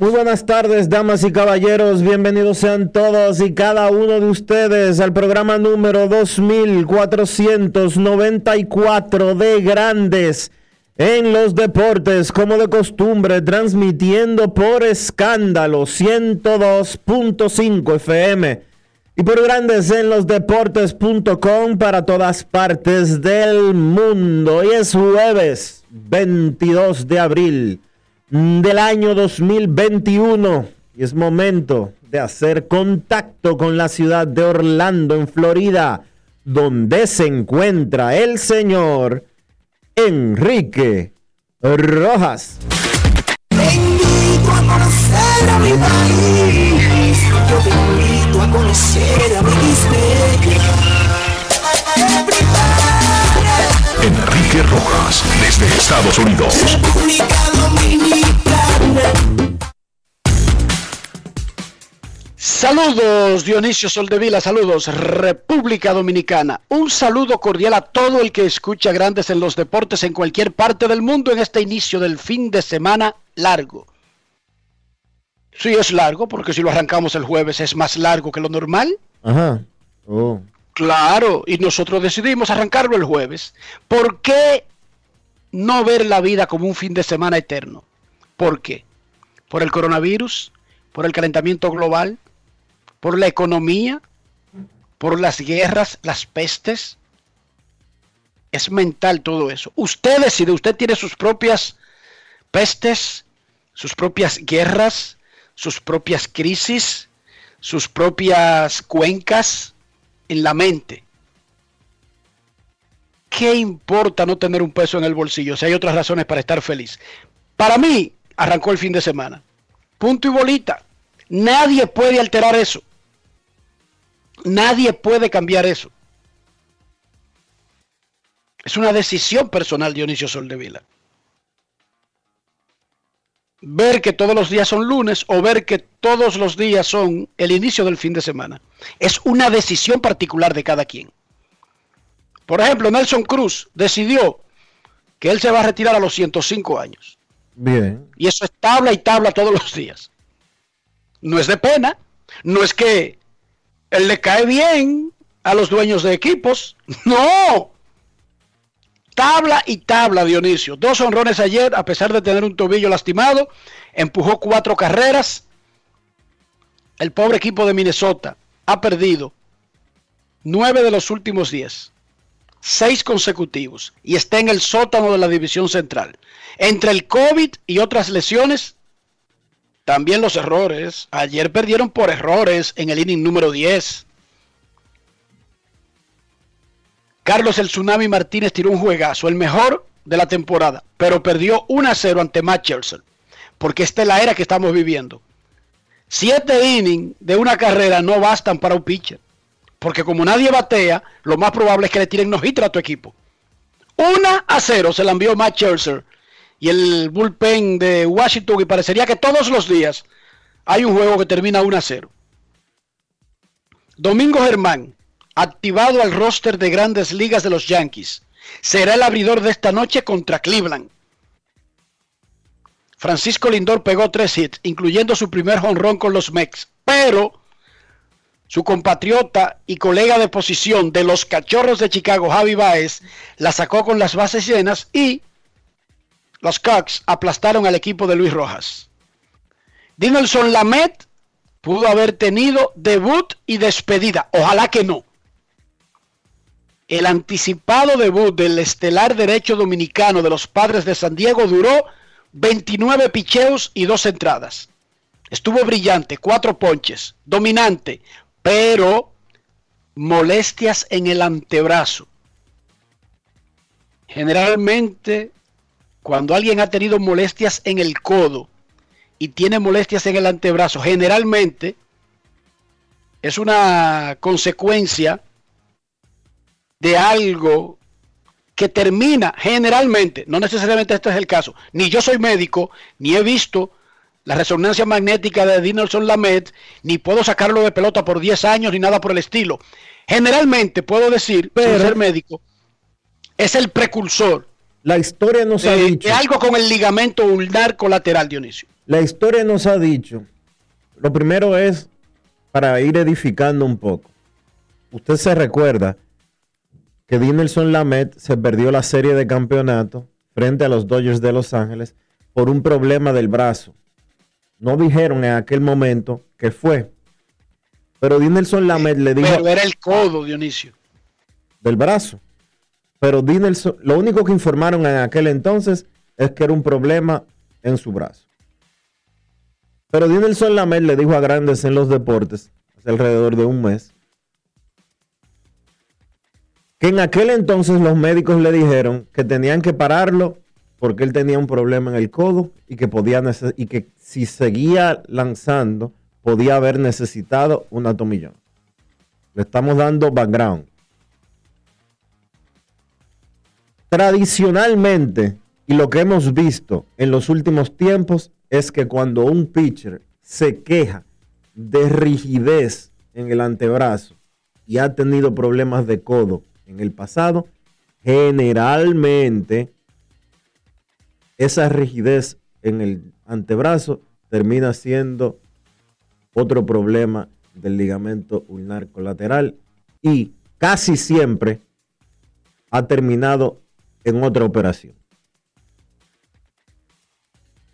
Muy buenas tardes, damas y caballeros. Bienvenidos sean todos y cada uno de ustedes al programa número 2494 de Grandes en los Deportes, como de costumbre, transmitiendo por escándalo 102.5 FM y por Grandes en los Deportes.com para todas partes del mundo. Hoy es jueves 22 de abril del año 2021 y es momento de hacer contacto con la ciudad de Orlando, en Florida, donde se encuentra el señor Enrique Rojas. A conocer a mi país. Yo a conocer a mi Enrique Rojas, desde Estados Unidos. República Dominicana. Saludos Dionisio Soldevila, saludos República Dominicana. Un saludo cordial a todo el que escucha Grandes en los Deportes en cualquier parte del mundo en este inicio del fin de semana largo. Sí es largo porque si lo arrancamos el jueves es más largo que lo normal. Ajá. Oh. Claro, y nosotros decidimos arrancarlo el jueves. ¿Por qué no ver la vida como un fin de semana eterno? ¿Por qué? ¿Por el coronavirus? ¿Por el calentamiento global? ¿Por la economía? ¿Por las guerras, las pestes? Es mental todo eso. Usted decide, usted tiene sus propias pestes, sus propias guerras, sus propias crisis, sus propias cuencas en la mente. ¿Qué importa no tener un peso en el bolsillo si hay otras razones para estar feliz? Para mí, arrancó el fin de semana. Punto y bolita. Nadie puede alterar eso. Nadie puede cambiar eso. Es una decisión personal, Dionisio Soldevila. Ver que todos los días son lunes o ver que todos los días son el inicio del fin de semana. Es una decisión particular de cada quien. Por ejemplo, Nelson Cruz decidió que él se va a retirar a los 105 años. Bien. Y eso es tabla y tabla todos los días. No es de pena. No es que él le cae bien a los dueños de equipos. No. Tabla y tabla, Dionisio. Dos honrones ayer, a pesar de tener un tobillo lastimado. Empujó cuatro carreras. El pobre equipo de Minnesota ha perdido nueve de los últimos diez. Seis consecutivos. Y está en el sótano de la división central. Entre el COVID y otras lesiones, también los errores. Ayer perdieron por errores en el inning número 10. Carlos el Tsunami Martínez tiró un juegazo, el mejor de la temporada, pero perdió 1 a 0 ante Matt Churchill, porque esta es la era que estamos viviendo. Siete innings de una carrera no bastan para un pitcher, porque como nadie batea, lo más probable es que le tiren no a tu equipo. 1 a 0 se la envió Matt y el bullpen de Washington y parecería que todos los días hay un juego que termina 1 a 0. Domingo Germán, activado al roster de grandes ligas de los Yankees. será el abridor de esta noche contra Cleveland. Francisco Lindor pegó tres hits, incluyendo su primer jonrón con los Mex, pero su compatriota y colega de posición de los Cachorros de Chicago, Javi Baez, la sacó con las bases llenas y los Cubs aplastaron al equipo de Luis Rojas. Dinelson Lamet pudo haber tenido debut y despedida. Ojalá que no. El anticipado debut del estelar derecho dominicano de los padres de San Diego duró 29 picheos y dos entradas. Estuvo brillante, cuatro ponches, dominante, pero molestias en el antebrazo. Generalmente, cuando alguien ha tenido molestias en el codo y tiene molestias en el antebrazo, generalmente es una consecuencia de algo que termina generalmente, no necesariamente este es el caso, ni yo soy médico, ni he visto la resonancia magnética de Dinelson Lamet, ni puedo sacarlo de pelota por 10 años, ni nada por el estilo. Generalmente puedo decir, Pero, ser médico, es el precursor. La historia nos de, ha dicho. De algo con el ligamento ulnar colateral, Dionisio. La historia nos ha dicho. Lo primero es para ir edificando un poco. Usted se recuerda que Dinelson Lamet se perdió la serie de campeonato frente a los Dodgers de Los Ángeles por un problema del brazo. No dijeron en aquel momento que fue. Pero Dinelson Lamet le dijo. Pero era el codo, Dionisio. Del brazo. Pero Dinelson, lo único que informaron en aquel entonces es que era un problema en su brazo. Pero Dinelson Lamet le dijo a Grandes en los deportes, hace alrededor de un mes, que en aquel entonces los médicos le dijeron que tenían que pararlo porque él tenía un problema en el codo y que podía y que si seguía lanzando podía haber necesitado un atomillón. Le estamos dando background. Tradicionalmente, y lo que hemos visto en los últimos tiempos es que cuando un pitcher se queja de rigidez en el antebrazo y ha tenido problemas de codo en el pasado, generalmente esa rigidez en el antebrazo termina siendo otro problema del ligamento ulnar colateral y casi siempre ha terminado en otra operación.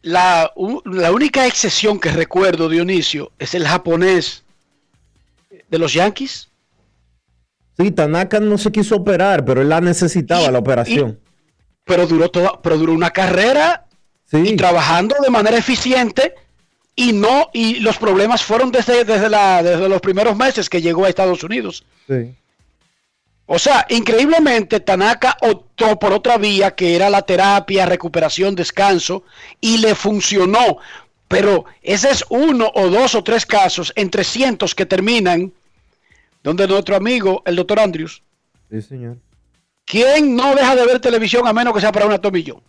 La, la, única excepción que recuerdo, Dionisio, es el japonés de los Yankees. Sí, Tanaka no se quiso operar, pero él la necesitaba y, la operación. Y, pero duró toda, pero duró una carrera sí. y trabajando de manera eficiente y no, y los problemas fueron desde, desde, la, desde los primeros meses que llegó a Estados Unidos. Sí. O sea, increíblemente Tanaka optó por otra vía que era la terapia, recuperación, descanso y le funcionó. Pero ese es uno o dos o tres casos entre cientos que terminan donde nuestro amigo, el doctor Andrews, sí, señor. ¿quién no deja de ver televisión a menos que sea para un atomillón?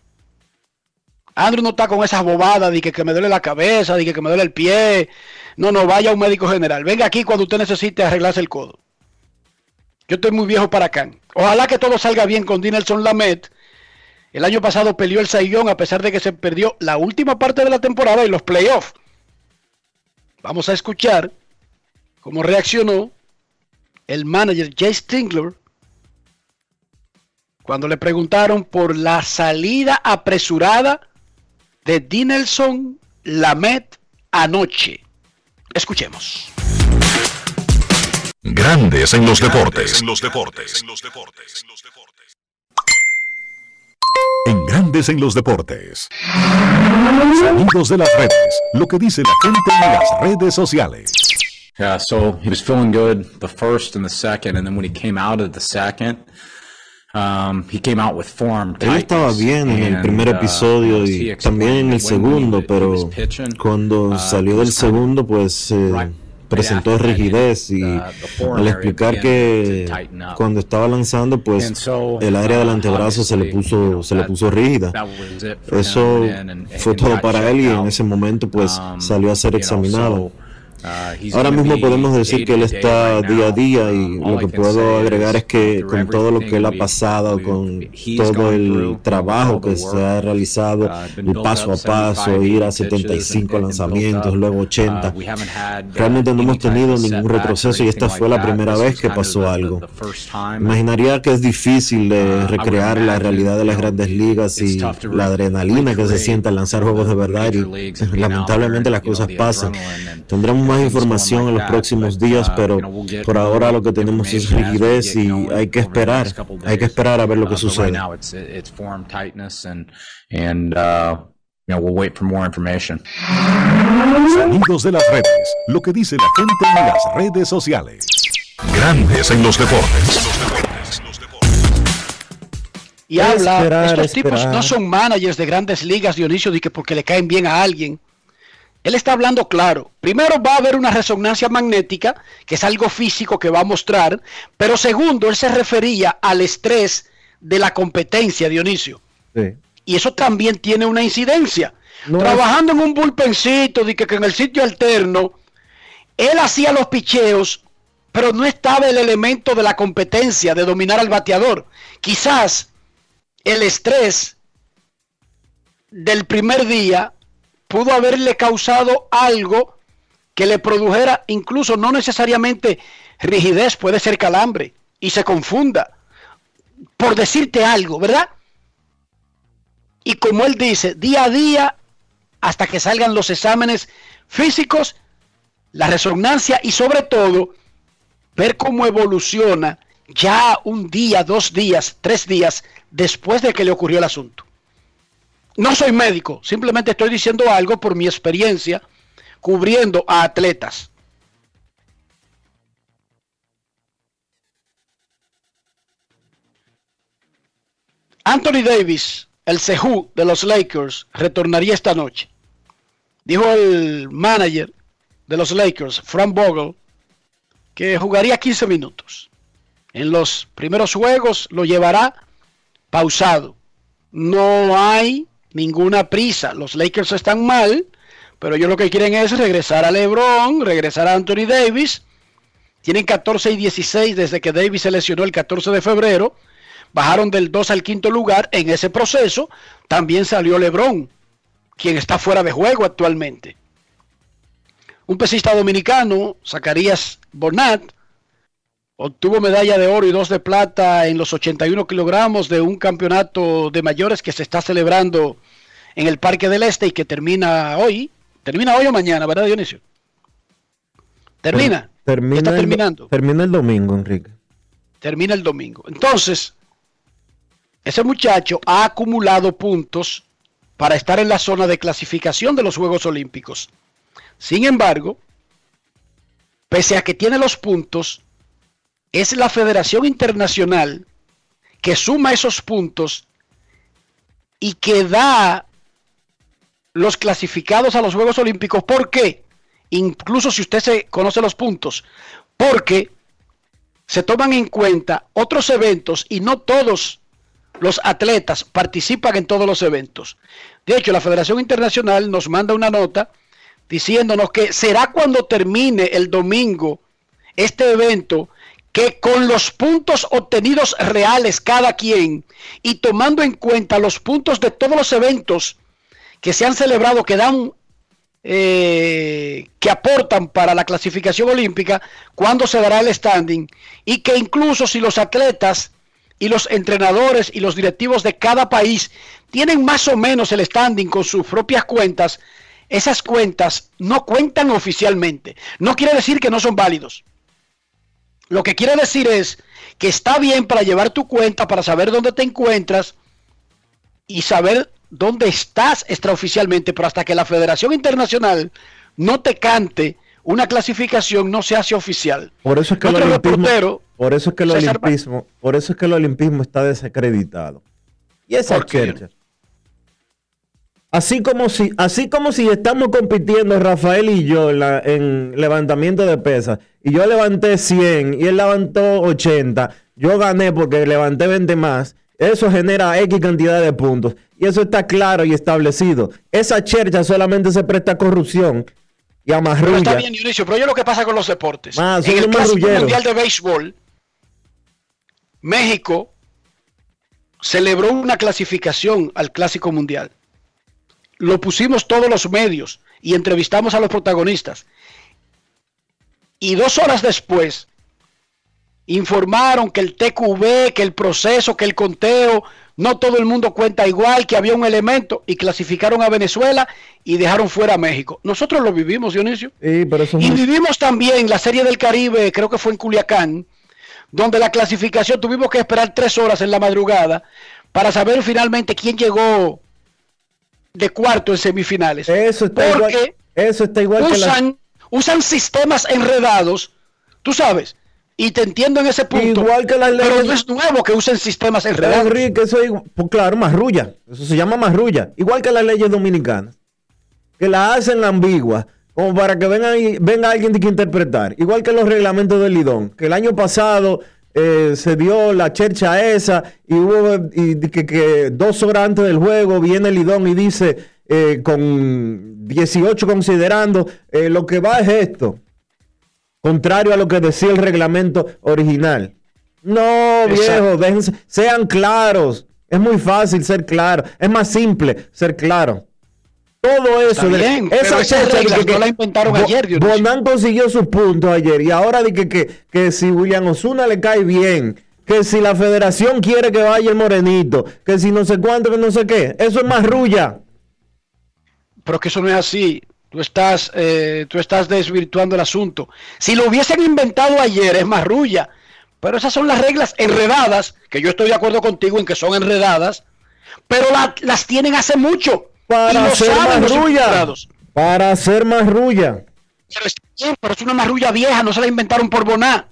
Andrew no está con esas bobadas de que, que me duele la cabeza, de que, que, me duele el pie. No, no, vaya a un médico general. Venga aquí cuando usted necesite arreglarse el codo. Yo estoy muy viejo para acá. Ojalá que todo salga bien con Dinelson Lamet. El año pasado peleó el Saiyón a pesar de que se perdió la última parte de la temporada y los playoffs. Vamos a escuchar cómo reaccionó el manager Jay Stingler cuando le preguntaron por la salida apresurada de Dinelson Lamet anoche. Escuchemos. Grandes en los deportes. En los deportes. En los deportes. En Grandes en los deportes. Sonidos de las redes. Lo que dice la gente en las redes sociales. Yeah, so he was feeling good the first and the second, and then when he came out of the second, um, he came out with form. Él estaba bien en el primer episodio y también en el segundo, pero cuando salió del segundo, pues eh, presentó rigidez y al explicar que cuando estaba lanzando, pues el área del antebrazo se le puso se le puso rígida. Eso fue todo para él y en ese momento, pues salió a ser examinado. Ahora mismo podemos decir que él está día a día y lo que puedo agregar es que con todo lo que él ha pasado, con todo el trabajo que se ha realizado, el paso a paso, ir a 75 lanzamientos, luego 80, realmente no hemos tenido ningún retroceso y esta fue la primera vez que pasó algo. Imaginaría que es difícil de recrear la realidad de las grandes ligas y la adrenalina que se siente al lanzar juegos de verdad y lamentablemente las cosas pasan. Tendremos más información en los próximos días, pero por ahora lo que tenemos es rigidez y hay que esperar, hay que esperar a ver lo que sucede. Sonidos de las redes, lo que dice la gente en las redes sociales. Grandes en los deportes. Y habla, estos tipos no son managers de grandes ligas, Dionisio, de que porque le caen bien a alguien. Él está hablando claro. Primero va a haber una resonancia magnética, que es algo físico que va a mostrar, pero segundo, él se refería al estrés de la competencia, Dionisio. Y eso también tiene una incidencia. Trabajando en un bullpencito, de que, en el sitio alterno, él hacía los picheos, pero no estaba el elemento de la competencia, de dominar al bateador. Quizás el estrés del primer día pudo haberle causado algo que le produjera incluso no necesariamente rigidez, puede ser calambre y se confunda. Por decirte algo, ¿verdad? Y como él dice, día a día, hasta que salgan los exámenes físicos, la resonancia y sobre todo ver cómo evoluciona ya un día, dos días, tres días después de que le ocurrió el asunto. No soy médico, simplemente estoy diciendo algo por mi experiencia cubriendo a atletas. Anthony Davis, el Sehu de los Lakers, retornaría esta noche. Dijo el manager de los Lakers, Frank Vogel, que jugaría 15 minutos. En los primeros juegos lo llevará pausado. No hay ninguna prisa. Los Lakers están mal, pero ellos lo que quieren es regresar a LeBron, regresar a Anthony Davis. Tienen 14 y 16 desde que Davis se lesionó el 14 de febrero. Bajaron del 2 al quinto lugar. En ese proceso también salió LeBron, quien está fuera de juego actualmente. Un pesista dominicano, Zacarías Bonat, Obtuvo medalla de oro y dos de plata en los 81 kilogramos de un campeonato de mayores que se está celebrando en el Parque del Este y que termina hoy. Termina hoy o mañana, ¿verdad, Dionisio? Termina. Termina está terminando. termina el domingo, Enrique. Termina el domingo. Entonces, ese muchacho ha acumulado puntos para estar en la zona de clasificación de los Juegos Olímpicos. Sin embargo, pese a que tiene los puntos, es la Federación Internacional que suma esos puntos y que da los clasificados a los Juegos Olímpicos. ¿Por qué? Incluso si usted se conoce los puntos. Porque se toman en cuenta otros eventos y no todos los atletas participan en todos los eventos. De hecho, la Federación Internacional nos manda una nota diciéndonos que será cuando termine el domingo este evento que con los puntos obtenidos reales cada quien y tomando en cuenta los puntos de todos los eventos que se han celebrado, que dan, eh, que aportan para la clasificación olímpica, cuando se dará el standing y que incluso si los atletas y los entrenadores y los directivos de cada país tienen más o menos el standing con sus propias cuentas, esas cuentas no cuentan oficialmente. No quiere decir que no son válidos lo que quiere decir es que está bien para llevar tu cuenta, para saber dónde te encuentras y saber dónde estás extraoficialmente, pero hasta que la Federación Internacional no te cante una clasificación no se hace oficial. Por eso es que el olimpismo, por eso es que el olimpismo, por eso es que el olimpismo está desacreditado. Y esa Así como si, así como si estamos compitiendo Rafael y yo en, levantamiento de pesas, y yo levanté 100 y él levantó 80, yo gané porque levanté 20 más, eso genera X cantidad de puntos. Y eso está claro y establecido. Esa chercha solamente se presta a corrupción. y Pero está bien, Dionisio, pero oye lo que pasa con los deportes. Ah, en el Clásico. Mundial de Béisbol, México celebró una clasificación al Clásico Mundial. Lo pusimos todos los medios y entrevistamos a los protagonistas. Y dos horas después informaron que el TQV, que el proceso, que el conteo, no todo el mundo cuenta igual, que había un elemento y clasificaron a Venezuela y dejaron fuera a México. Nosotros lo vivimos, Dionisio. Sí, pero eso es Y vivimos también la Serie del Caribe, creo que fue en Culiacán, donde la clasificación tuvimos que esperar tres horas en la madrugada para saber finalmente quién llegó de cuarto en semifinales. Eso está igual, eso está igual que la, usan sistemas enredados, tú sabes, y te entiendo en ese punto. Igual que las pero no es nuevo que usen sistemas enredados. Enrique, eso es, pues claro, marrulla. Eso se llama marrulla. Igual que las leyes dominicanas. Que la hacen la ambigua. Como para que venga, venga alguien de que interpretar. Igual que los reglamentos del Lidón. Que el año pasado eh, se dio la chercha esa y hubo y que dos horas antes del juego viene el Lidón y dice eh, con 18 considerando eh, lo que va es esto. Contrario a lo que decía el reglamento original. No, viejo, déjense- sean claros. Es muy fácil ser claro. Es más simple ser claro. Todo eso. Bien, de reglas no la inventaron ayer. Bonán consiguió sus puntos ayer. Y ahora de que, que, que si William Osuna le cae bien. Que si la federación quiere que vaya el morenito. Que si no sé cuánto, que no sé qué. Eso es marrulla. Pero que eso no es así. Tú estás, eh, tú estás desvirtuando el asunto. Si lo hubiesen inventado ayer es marrulla. Pero esas son las reglas enredadas, que yo estoy de acuerdo contigo en que son enredadas, pero la- las tienen hace mucho. y Para hacer involucrados. Para hacer marrulla. Pero está bien, pero es una marrulla vieja, no se la inventaron por Boná.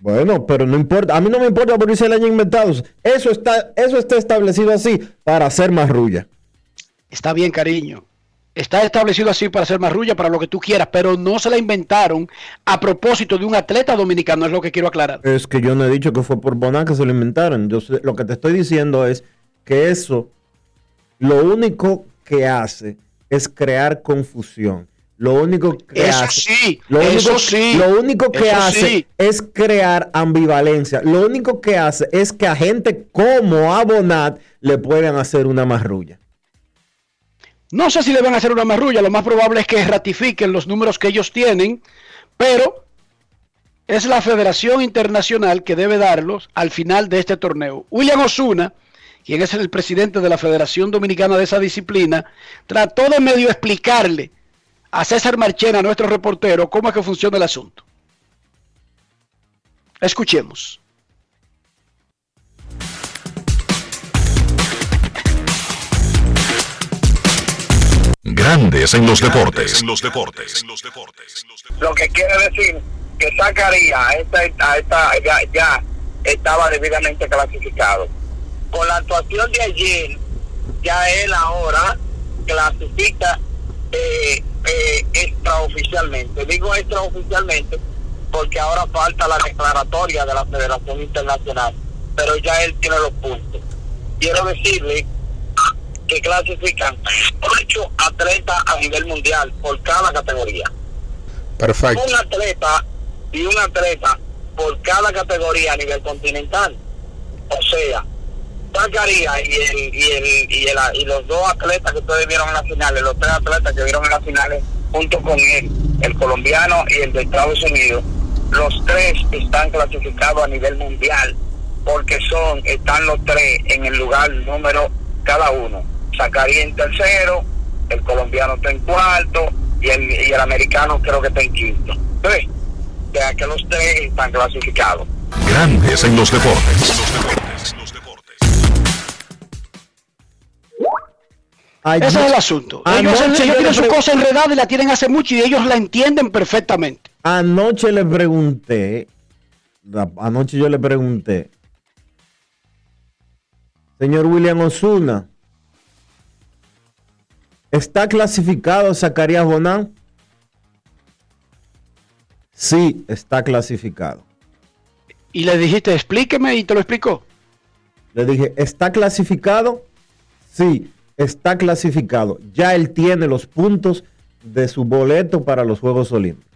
Bueno, pero no importa. A mí no me importa por qué se le hayan inventado. Eso está, eso está establecido así para hacer marrulla. Está bien, cariño. Está establecido así para hacer marrulla, para lo que tú quieras, pero no se la inventaron a propósito de un atleta dominicano, es lo que quiero aclarar. Es que yo no he dicho que fue por Boná que se lo inventaron. Yo sé- lo que te estoy diciendo es que eso lo único que hace es crear confusión. Lo único que Eso hace, sí, lo eso único, sí, lo único que hace sí. es crear ambivalencia. Lo único que hace es que a gente como a Bonat le puedan hacer una marrulla. No sé si le van a hacer una marrulla, lo más probable es que ratifiquen los números que ellos tienen, pero es la Federación Internacional que debe darlos al final de este torneo. William Osuna, quien es el presidente de la Federación Dominicana de esa disciplina, trató de medio explicarle a César Marchena, nuestro reportero, cómo es que funciona el asunto. Escuchemos. Grandes en los deportes. En los deportes. lo que quiere decir que Zacarías a esta, a esta, ya, ya estaba debidamente clasificado. Con la actuación de ayer, ya él ahora clasifica eh, eh, extraoficialmente. Digo extraoficialmente porque ahora falta la declaratoria de la Federación Internacional, pero ya él tiene los puntos. Quiero decirle que clasifican ocho atletas a nivel mundial por cada categoría Perfecto. un atleta y un atleta por cada categoría a nivel continental. O sea, Zacarías y el, y el, y el y los dos atletas que ustedes vieron en las finales, los tres atletas que vieron en las finales junto con él, el colombiano y el de Estados Unidos, los tres están clasificados a nivel mundial porque son, están los tres en el lugar número cada uno. Zacarías en tercero, el colombiano está en cuarto y el, y el americano creo que está en quinto. Sea que los tres están clasificados. Grandes en los deportes. Los deportes. Los deportes. Ayer- Ese es el asunto. Anoche Ellos, ellos tienen su cosa enredada y la tienen hace mucho y ellos la entienden perfectamente. Anoche le pregunté, anoche yo le pregunté, señor William Osuna, ¿está clasificado Zacarías Bonán? Sí, está clasificado. Y le dijiste, explíqueme y te lo explicó. Le dije, ¿está clasificado? Sí, está clasificado. Ya él tiene los puntos de su boleto para los Juegos Olímpicos.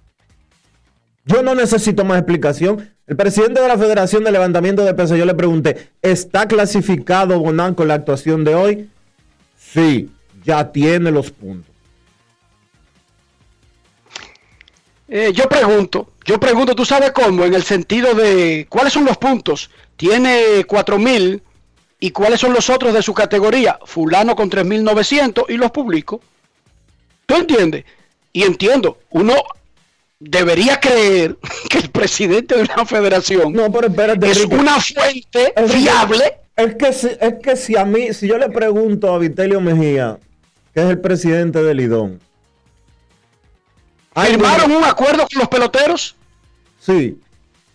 Yo no necesito más explicación. El presidente de la Federación de Levantamiento de Peso, yo le pregunté, ¿está clasificado Bonan con la actuación de hoy? Sí, ya tiene los puntos. Eh, yo pregunto, yo pregunto, ¿tú sabes cómo? En el sentido de, ¿cuáles son los puntos? Tiene 4000 y cuáles son los otros de su categoría? Fulano con 3900 y los publico. ¿Tú entiendes? Y entiendo, uno debería creer que el presidente de una federación No, pero espérate, es Enrique. una fuente Es que- fiable. Es que, si, es que si a mí, si yo le pregunto a Vitelio Mejía, que es el presidente del ay, ¿Firmaron un acuerdo con los peloteros? Sí,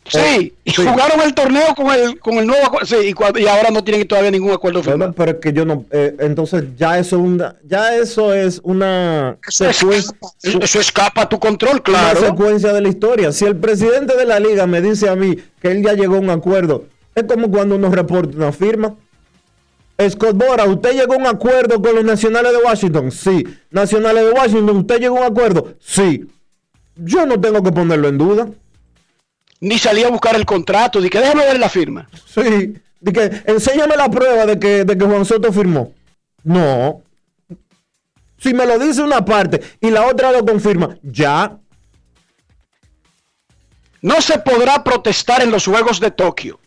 Sí, y sí. jugaron el torneo con el, con el nuevo acuerdo. Sí, y, y ahora no tienen todavía ningún acuerdo firmado. pero es que yo no, eh, entonces ya eso, es una, ya eso es una Eso secuencia, escapa, eso escapa a tu control, una claro. secuencia de la historia. Si el presidente de la liga me dice a mí que él ya llegó a un acuerdo, es como cuando uno reporta una firma. Scott Bora, ¿usted llegó a un acuerdo con los nacionales de Washington? Sí. ¿Nacionales de Washington, usted llegó a un acuerdo? Sí. Yo no tengo que ponerlo en duda. Ni salí a buscar el contrato, di que déjame ver la firma. Sí. De que, enséñame la prueba de que, de que Juan Soto firmó. No. Si me lo dice una parte y la otra lo confirma, ya. No se podrá protestar en los Juegos de Tokio.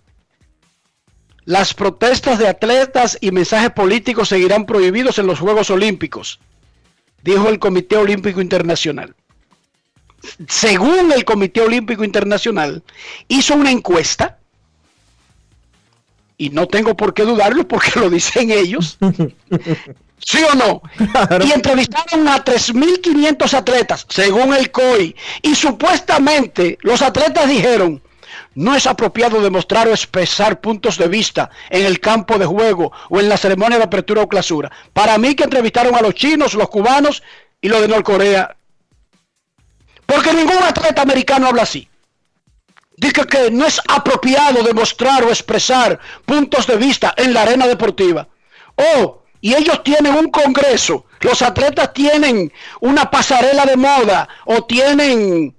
Las protestas de atletas y mensajes políticos seguirán prohibidos en los Juegos Olímpicos, dijo el Comité Olímpico Internacional. Según el Comité Olímpico Internacional, hizo una encuesta, y no tengo por qué dudarlo porque lo dicen ellos, ¿sí o no? Claro. Y entrevistaron a 3.500 atletas, según el COI, y supuestamente los atletas dijeron, no es apropiado demostrar o expresar puntos de vista en el campo de juego o en la ceremonia de apertura o clausura. Para mí que entrevistaron a los chinos, los cubanos y los de Norcorea. Porque ningún atleta americano habla así. Dice que no es apropiado demostrar o expresar puntos de vista en la arena deportiva. Oh, y ellos tienen un congreso. Los atletas tienen una pasarela de moda o tienen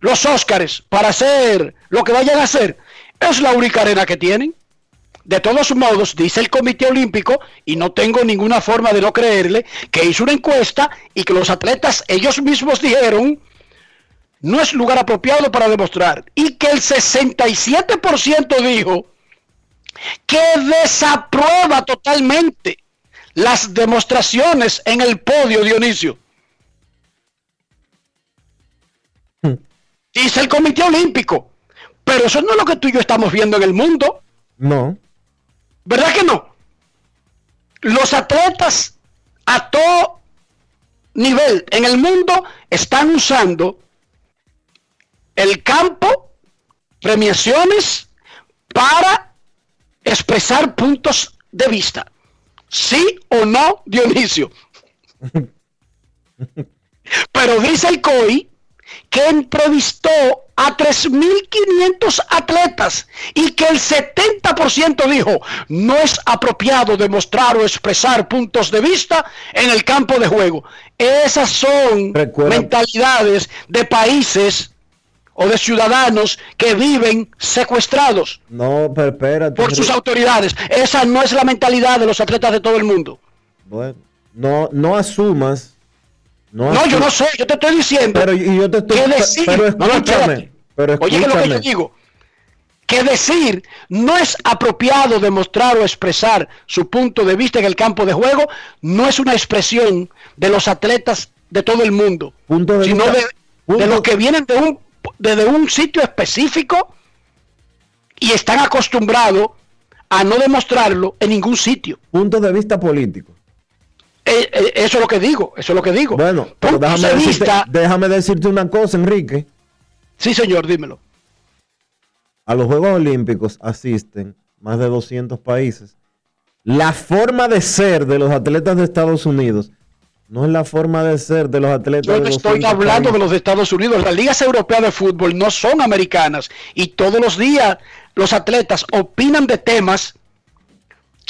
los Óscares para hacer lo que vayan a hacer. Es la única arena que tienen. De todos modos, dice el Comité Olímpico, y no tengo ninguna forma de no creerle, que hizo una encuesta y que los atletas ellos mismos dijeron, no es lugar apropiado para demostrar. Y que el 67% dijo que desaprueba totalmente las demostraciones en el podio, Dionisio. Dice el Comité Olímpico. Pero eso no es lo que tú y yo estamos viendo en el mundo. No. ¿Verdad que no? Los atletas a todo nivel en el mundo están usando el campo, premiaciones, para expresar puntos de vista. ¿Sí o no, Dionisio? Pero dice el COI que entrevistó a 3.500 atletas y que el 70% dijo no es apropiado demostrar o expresar puntos de vista en el campo de juego. Esas son Recuerda- mentalidades de países o de ciudadanos que viven secuestrados No, pero espérate. por sus autoridades. Esa no es la mentalidad de los atletas de todo el mundo. Bueno, no, no asumas. No, No, yo no sé, yo te estoy diciendo. Pero yo te estoy. ¿Qué decir? Pero No, escúchame. pero Oye, que lo que yo digo, que decir no es apropiado demostrar o expresar su punto de vista en el campo de juego, no es una expresión de los atletas de todo el mundo, Punto de sino vista- de, los que vienen de un, desde un sitio específico y están acostumbrados a no demostrarlo en ningún sitio. Punto de vista político. Eh, eh, eso es lo que digo, eso es lo que digo. Bueno, pero déjame de decirte, vista- déjame decirte una cosa, Enrique. Sí, señor, dímelo. A los Juegos Olímpicos asisten más de 200 países. La forma de ser de los atletas de Estados Unidos no es la forma de ser de los atletas Yo de te 200 estoy hablando de los de Estados Unidos. Las ligas europeas de fútbol no son americanas y todos los días los atletas opinan de temas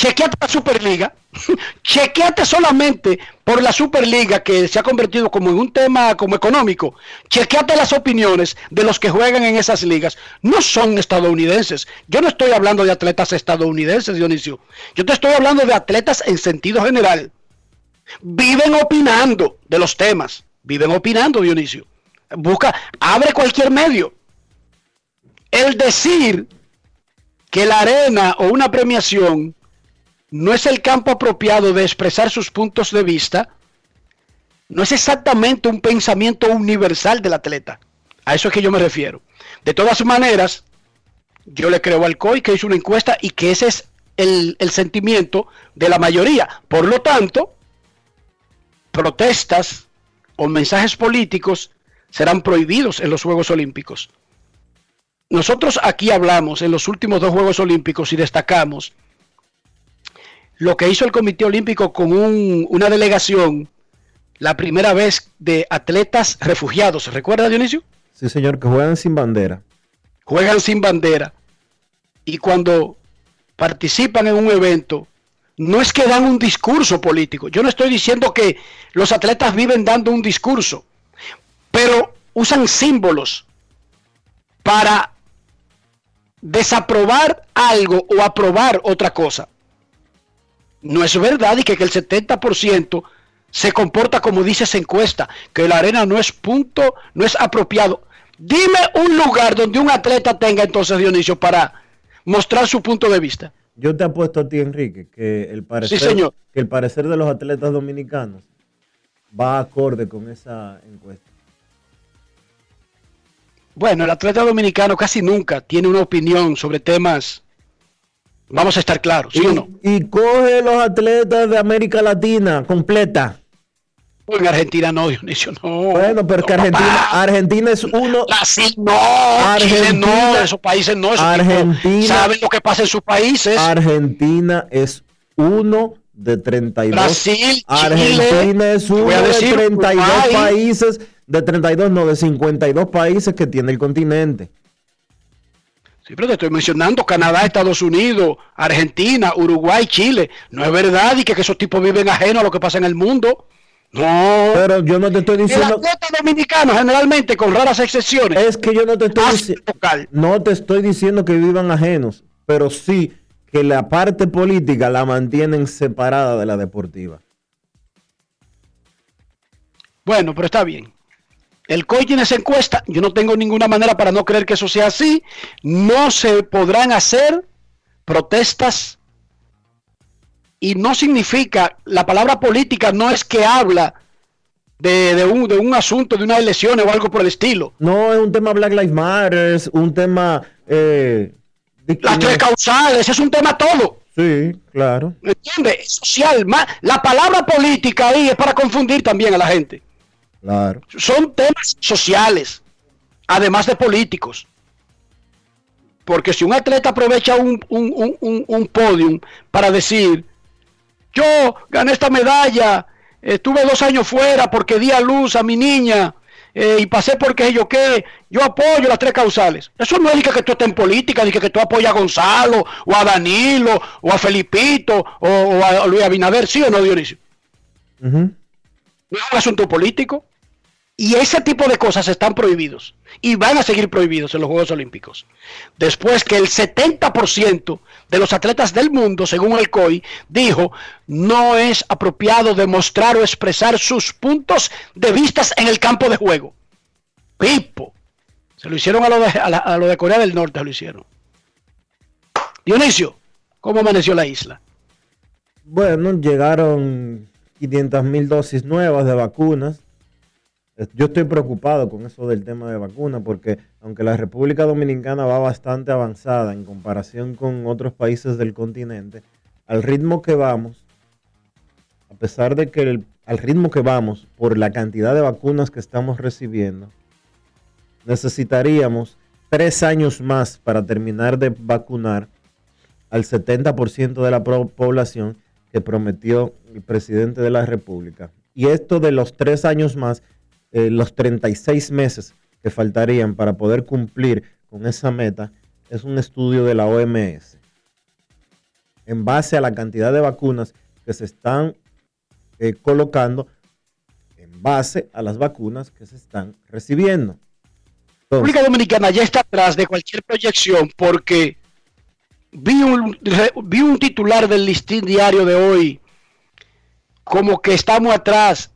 chequeate la Superliga, chequeate solamente por la Superliga que se ha convertido como en un tema como económico, chequeate las opiniones de los que juegan en esas ligas. No son estadounidenses. Yo no estoy hablando de atletas estadounidenses, Dionisio. Yo te estoy hablando de atletas en sentido general. Viven opinando de los temas. Viven opinando, Dionisio. Busca, abre cualquier medio. El decir que la arena o una premiación no es el campo apropiado de expresar sus puntos de vista, no es exactamente un pensamiento universal del atleta. A eso es que yo me refiero. De todas maneras, yo le creo al COI que hizo una encuesta y que ese es el, el sentimiento de la mayoría. Por lo tanto, protestas o mensajes políticos serán prohibidos en los Juegos Olímpicos. Nosotros aquí hablamos en los últimos dos Juegos Olímpicos y destacamos lo que hizo el Comité Olímpico con un- una delegación la primera vez de atletas refugiados. ¿Recuerda, Dionisio? Sí, señor, que juegan sin bandera. Juegan sin bandera. Y cuando participan en un evento, no es que dan un discurso político. Yo no estoy diciendo que los atletas viven dando un discurso, pero usan símbolos para desaprobar algo o aprobar otra cosa. No es verdad y que, que el 70% se comporta como dice esa encuesta, que la arena no es punto, no es apropiado. Dime un lugar donde un atleta tenga entonces Dionisio para mostrar su punto de vista. Yo te apuesto a ti, Enrique, que el parecer, señor. que el parecer de los atletas dominicanos va acorde con esa encuesta. Bueno, el atleta dominicano casi nunca tiene una opinión sobre temas. Vamos a estar claros, ¿sí o no? Y coge los atletas de América Latina completa. En Argentina no, Dionisio, no. Bueno, pero No, que Argentina, papá. Argentina es uno. Brasil no, Chile no, Argentina- esos países no, esos Argentina- saben lo que pasa en sus países. Argentina es uno de 32. Brasil, Argentina Chile, es uno a de decir 32 Uruguay. países, de 32, no, de 52 países que tiene el continente. Sí, pero te estoy mencionando Canadá, Estados Unidos, Argentina, Uruguay, Chile. No es verdad y que, que esos tipos viven ajenos a lo que pasa en el mundo. No. Pero yo no te estoy El diciendo. atleta dominicano, generalmente, con raras excepciones, Es que yo no te estoy diciendo. No te estoy diciendo que vivan ajenos, pero sí que la parte política la mantienen separada de la deportiva. Bueno, pero está bien. El COI tiene esa encuesta. Yo no tengo ninguna manera para no creer que eso sea así. No se podrán hacer protestas. Y no significa, la palabra política no es que habla de, de un, de un asunto, de unas elecciones o algo por el estilo. No es un tema Black Lives Matter, es un tema. eh, Las tres causales, es un tema todo. Sí, claro. ¿Me entiendes? Es social. ma- La palabra política ahí es para confundir también a la gente. Claro. son temas sociales, además de políticos. Porque si un atleta aprovecha un, un, un, un, podium para decir, yo gané esta medalla, estuve dos años fuera porque di a luz a mi niña eh, y pasé porque yo qué, yo apoyo las tres causales. Eso no es que, que tú estés en política, ni que, tú apoyas a Gonzalo, o a Danilo, o a Felipito, o, o a Luis Abinader, ¿sí o no, Dionisio? No es un asunto político. Y ese tipo de cosas están prohibidos. Y van a seguir prohibidos en los Juegos Olímpicos. Después que el 70% de los atletas del mundo, según el COI, dijo, no es apropiado demostrar o expresar sus puntos de vistas en el campo de juego. Pipo. Se lo hicieron a lo de, a lo de Corea del Norte, se lo hicieron. Dionisio, ¿cómo amaneció la isla? Bueno, llegaron 500 mil dosis nuevas de vacunas. Yo estoy preocupado con eso del tema de vacunas porque aunque la República Dominicana va bastante avanzada en comparación con otros países del continente, al ritmo que vamos, a pesar de que el- al ritmo que vamos por la cantidad de vacunas que estamos recibiendo, necesitaríamos tres años más para terminar de vacunar al 70% de la población que prometió el presidente de la República. Y esto de los tres años más, eh, los 36 meses que faltarían para poder cumplir con esa meta, es un estudio de la OMS. en base a la cantidad de vacunas que se están eh, colocando en base a las vacunas que se están recibiendo. Entonces, República Dominicana ya está atrás de cualquier proyección porque vi vi un titular del listín diario de hoy como que estamos atrás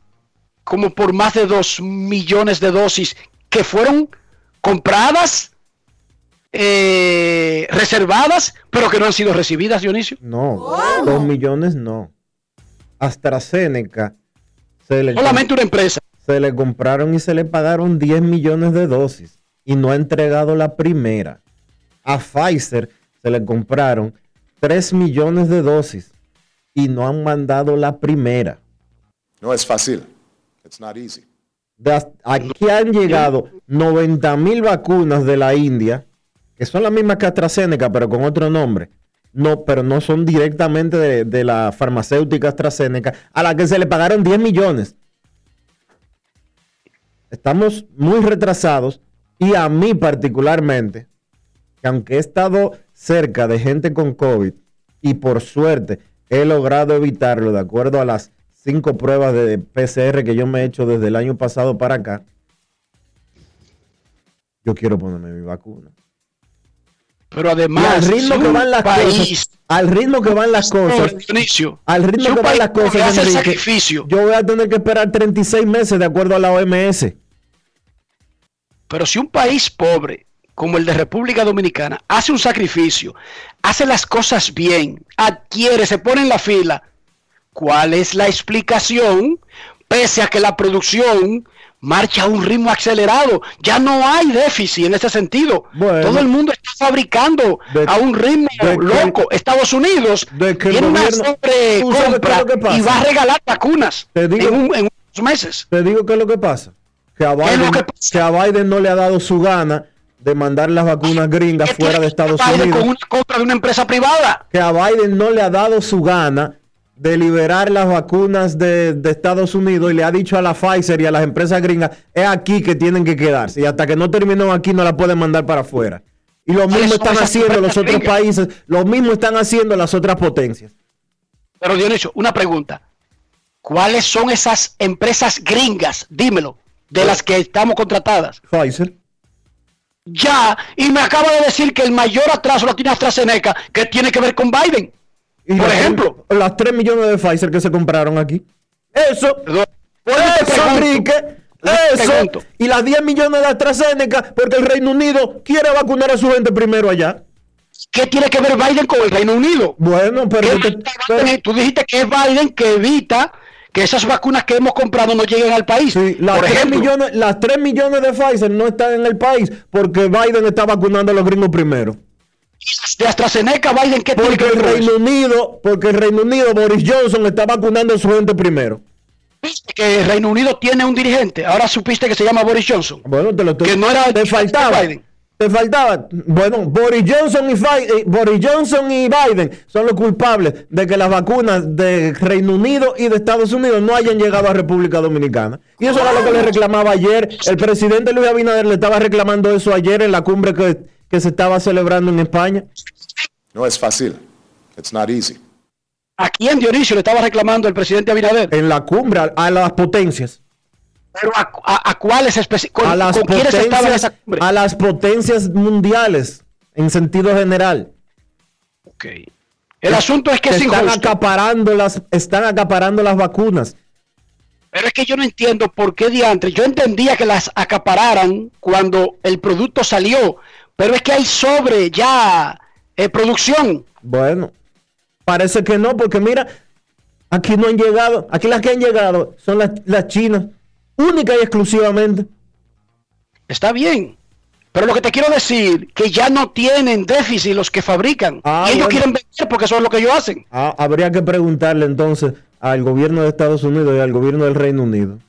como por más de 2 millones de dosis que fueron compradas, eh, reservadas, pero que no han sido recibidas, Dionisio. no, dos millones no. AstraZeneca se le, Solamente una empresa. se le compraron y se le pagaron 10 millones de dosis y no ha entregado la primera. A Pfizer se le compraron 3 millones de dosis y no han mandado la primera. No es fácil. It's not easy. Aquí han llegado 90 mil vacunas de la India, que son las mismas que AstraZeneca, pero con otro nombre. No, pero no son directamente de, de la farmacéutica AstraZeneca, a la que se le pagaron 10 millones. Estamos muy retrasados y a mí particularmente, que aunque he estado cerca de gente con COVID y por suerte he logrado evitarlo de acuerdo a las cinco pruebas de PCR que yo me he hecho desde el año pasado para acá, yo quiero ponerme mi vacuna. Pero además, al ritmo que van las país- cosas, al ritmo que van las cosas, Dionisio, al ritmo que van las cosas, que hace el Enrique, sacrificio, yo voy a tener que esperar 36 meses de acuerdo a la OMS. Pero si un país pobre como el de República Dominicana hace un sacrificio, hace las cosas bien, adquiere, se pone en la fila, ¿cuál es la explicación? Pese a que la producción marcha a un ritmo acelerado, ya no hay déficit en ese sentido. Bueno. Todo el mundo está fabricando De- a un ritmo que- loco. Estados Unidos que tiene una gobierno- ¿Tú sabes qué es sobrecompra que y va a regalar vacunas Te digo- en, un- en unos meses. Te digo qué es lo que pasa. Que a, Biden, que pasa? que a Biden no le ha dado su gana de mandar las vacunas gringas ¿Qué fuera de Estados Unidos. con una compra de una empresa privada? Que a Biden no le ha dado su gana de liberar las vacunas de, de Estados Unidos y le ha dicho a la Pfizer y a las empresas gringas, es aquí que tienen que quedarse. Y hasta que no terminen aquí no la pueden mandar para afuera. Y lo ¿Cuáles mismo están haciendo los otros gringas? países, lo mismo están haciendo las otras potencias. Pero Dionisio, una pregunta. ¿Cuáles son esas empresas gringas? Dímelo, de las que estamos contratadas. Pfizer. Ya, y me acaba de decir que el mayor atraso lo tiene AstraZeneca, que tiene que ver con Biden. Y Por ejemplo. las 3 millones de Pfizer que se compraron aquí. Eso. Perdón. Eso. Enrique. Eso. pregunto. Y las 10 millones de AstraZeneca porque el Reino Unido quiere vacunar a su gente primero allá. ¿Qué tiene que ver Biden con el Reino Unido? Bueno, pero. Tú dijiste que es Biden que evita que esas vacunas que hemos comprado no lleguen al país. sí, las, Por 3 ejemplo, millones, las 3 millones de Pfizer no están en el país porque Biden está vacunando a los gringos primero. De AstraZeneca, Biden, ¿qué tiene Porque que el Reino eso? Unido, porque el Reino Unido, Boris Johnson está vacunando a su gente primero. ¿Viste que el Reino Unido tiene un dirigente? Ahora supiste que se llama Boris Johnson. Bueno, te lo estoy- Que no era te faltaba. Biden. Te faltaba. Bueno, Boris Johnson y Fi- eh, Boris Johnson y Biden son los culpables de que las vacunas de Reino Unido y de Estados Unidos no hayan llegado a República Dominicana. Y eso era lo que le reclamaba ayer. El presidente Luis Abinader le estaba reclamando eso ayer en la cumbre que, que se estaba celebrando en España. No es fácil. It's not easy. ¿A quién Dionisio le estaba reclamando el presidente Abinader? En la cumbre a, a las potencias. Pero a, a- a cuáles con, A las con quiénes estaban en potencias, esa cumbre? a las potencias mundiales en sentido general. Ok. El asunto es que es están injusto. acaparando las están acaparando las vacunas. Pero es que yo no entiendo por qué diantres. Yo entendía que las acapararan cuando el producto salió. Pero es que hay sobre ya eh, producción. Bueno, parece que no, porque mira, aquí no han llegado, aquí las que han llegado son las, las chinas, única y exclusivamente. Está bien. Pero lo que te quiero decir, que ya no tienen déficit los que fabrican. Ah, y ellos bueno. quieren vender porque eso es lo que ellos hacen. Ah, habría que preguntarle entonces al gobierno de Estados Unidos y al gobierno del Reino Unido.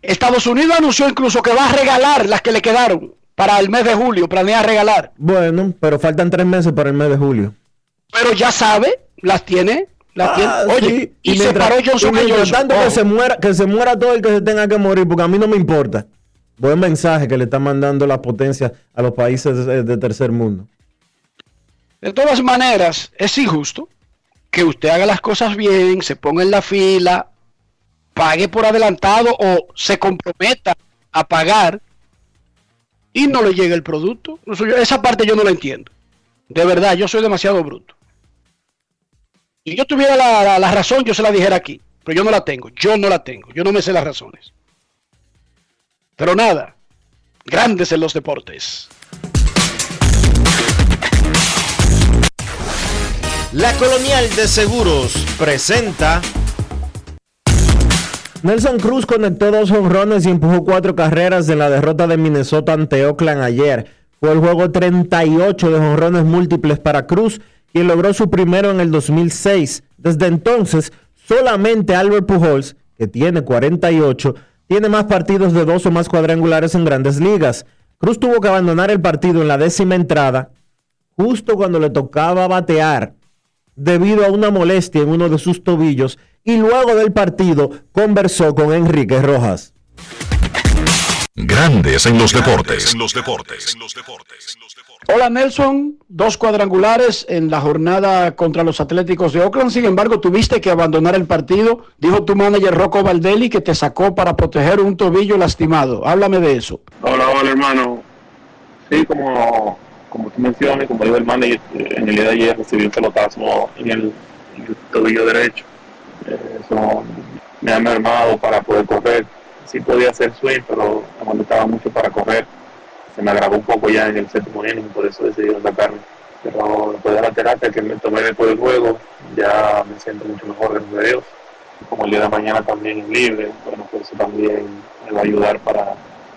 Estados Unidos anunció incluso que va a regalar las que le quedaron para el mes de julio, planea regalar. Bueno, pero faltan tres meses para el mes de julio. Pero ya sabe, las tiene, las Ah, tiene. Oye, sí, y, se paró Johnson y Johnson. tanto que se muera, que se muera todo el que se tenga que morir, porque a mí no me importa. Buen mensaje que le están mandando las potencias a los países de, de tercer mundo. De todas maneras, es injusto, que usted haga las cosas bien, se ponga en la fila, pague por adelantado o se comprometa a pagar y no le llegue el producto. Esa parte yo no la entiendo. De verdad, yo soy demasiado bruto. Si yo tuviera la, razón, yo se la dijera aquí. Pero yo no la tengo. Yo no la tengo. Yo no me sé las razones. Pero nada. Grandes en los deportes. La Colonial de Seguros presenta. Nelson Cruz conectó dos honrones y empujó cuatro carreras en la derrota de Minnesota ante Oakland ayer. Fue el juego 38 de honrones múltiples para Cruz, quien logró su primero en el 2006. Desde entonces, solamente Albert Pujols, que tiene 48, tiene más partidos de dos o más cuadrangulares en grandes ligas. Cruz tuvo que abandonar el partido en la décima entrada, justo cuando le tocaba batear, debido a una molestia en uno de sus tobillos, y luego del partido conversó con Enrique Rojas. Grandes en los deportes. Hola Nelson, dos cuadrangulares en la jornada contra los Atléticos de Oakland. Sin embargo, tuviste que abandonar el partido. Dijo tu manager Rocco Valdelli que te sacó para proteger un tobillo lastimado. Háblame de eso. Hola, hola hermano. Sí, como, como tú mencionas, como dijo el manager, en el día de ayer recibí un pelotazo en el, en el tobillo derecho. Eh, eso me ha mermado para poder correr sí podía hacer swing, pero me molestaba mucho para correr. Se me agravó un poco ya en el séptimo inning, por eso decidí sacarme. Pero después de la terapia que me tomé después del juego, ya me siento mucho mejor, gracias a Dios. Como el día de mañana también es libre, bueno, pues eso también me va a ayudar para,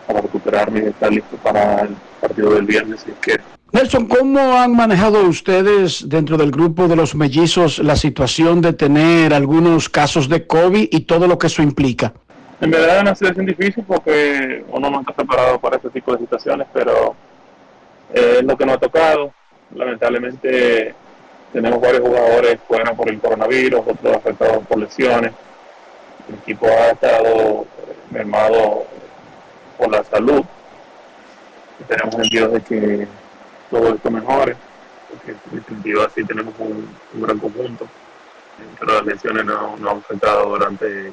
para recuperarme y estar listo para el partido del viernes si quiero. Nelson, ¿cómo han manejado ustedes dentro del grupo de los mellizos la situación de tener algunos casos de COVID y todo lo que eso implica? En verdad es una situación difícil porque uno no está preparado para este tipo de situaciones, pero eh, es lo que nos ha tocado. Lamentablemente tenemos varios jugadores fuera por el coronavirus, otros afectados por lesiones. El equipo ha estado eh, mermado por la salud. Tenemos sentido de que todo esto mejore, porque en definitiva así tenemos un, gran conjunto. Pero las lesiones no, no han afectado durante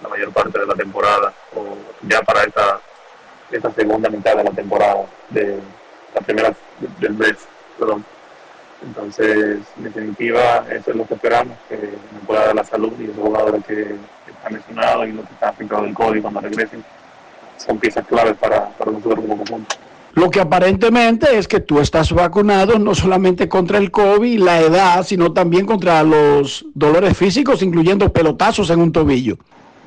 la, mayor parte de la temporada, o ya para esta, esta segunda mitad de la temporada, de la primera del mes, perdón. Entonces, en definitiva, eso es lo que esperamos, que nos pueda dar la salud y esos jugadores que, que están lesionados y los que están afectados del código cuando regresen son piezas claves para, para nosotros como conjunto. Lo que aparentemente es que tú estás vacunado no solamente contra el COVID, la edad, sino también contra los dolores físicos, incluyendo pelotazos en un tobillo.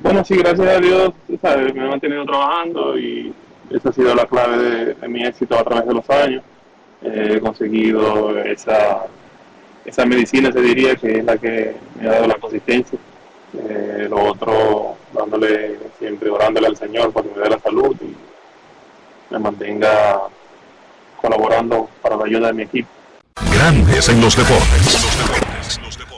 Bueno, sí, gracias a Dios ¿sabes? me he mantenido trabajando y esa ha sido la clave de, mi éxito a través de los años. Eh, he conseguido esa, esa medicina, se diría, que es la que me ha dado la consistencia. Eh, lo otro, dándole siempre, orándole al Señor para que me dé la salud y me mantenga colaborando para la ayuda de mi equipo. Grandes en los deportes. Los deportes. Los deportes.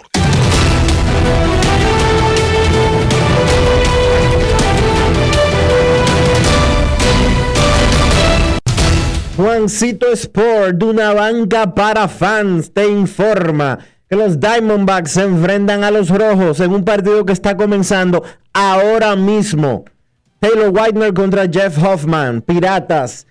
Juancito Sport, de una banca para fans, te informa que los Diamondbacks se enfrentan a los Rojos en un partido que está comenzando ahora mismo. Taylor Whitener contra Jeff Hoffman, Piratas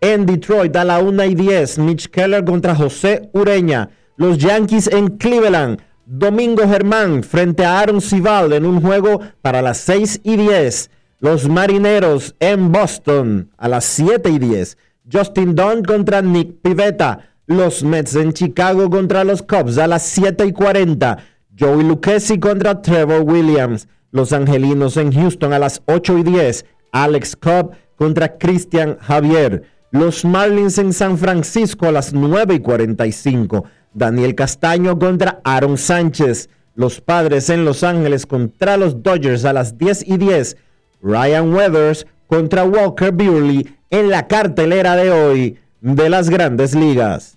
en Detroit a la 1 y 10. Mitch Keller contra José Ureña. Los Yankees en Cleveland. Domingo Germán frente a Aaron Sival en un juego para las 6 y 10. Los Marineros en Boston a las 7 y 10. Justin Dunn contra Nick Pivetta. Los Mets en Chicago contra los Cubs a las 7 y 40. Joey Lucchesi contra Trevor Williams. Los Angelinos en Houston a las 8 y 10. Alex Cobb contra Christian Javier. Los Marlins en San Francisco a las 9 y 45. Daniel Castaño contra Aaron Sánchez. Los Padres en Los Ángeles contra los Dodgers a las 10 y 10. Ryan Weathers contra Walker Buehler en la cartelera de hoy de las grandes ligas.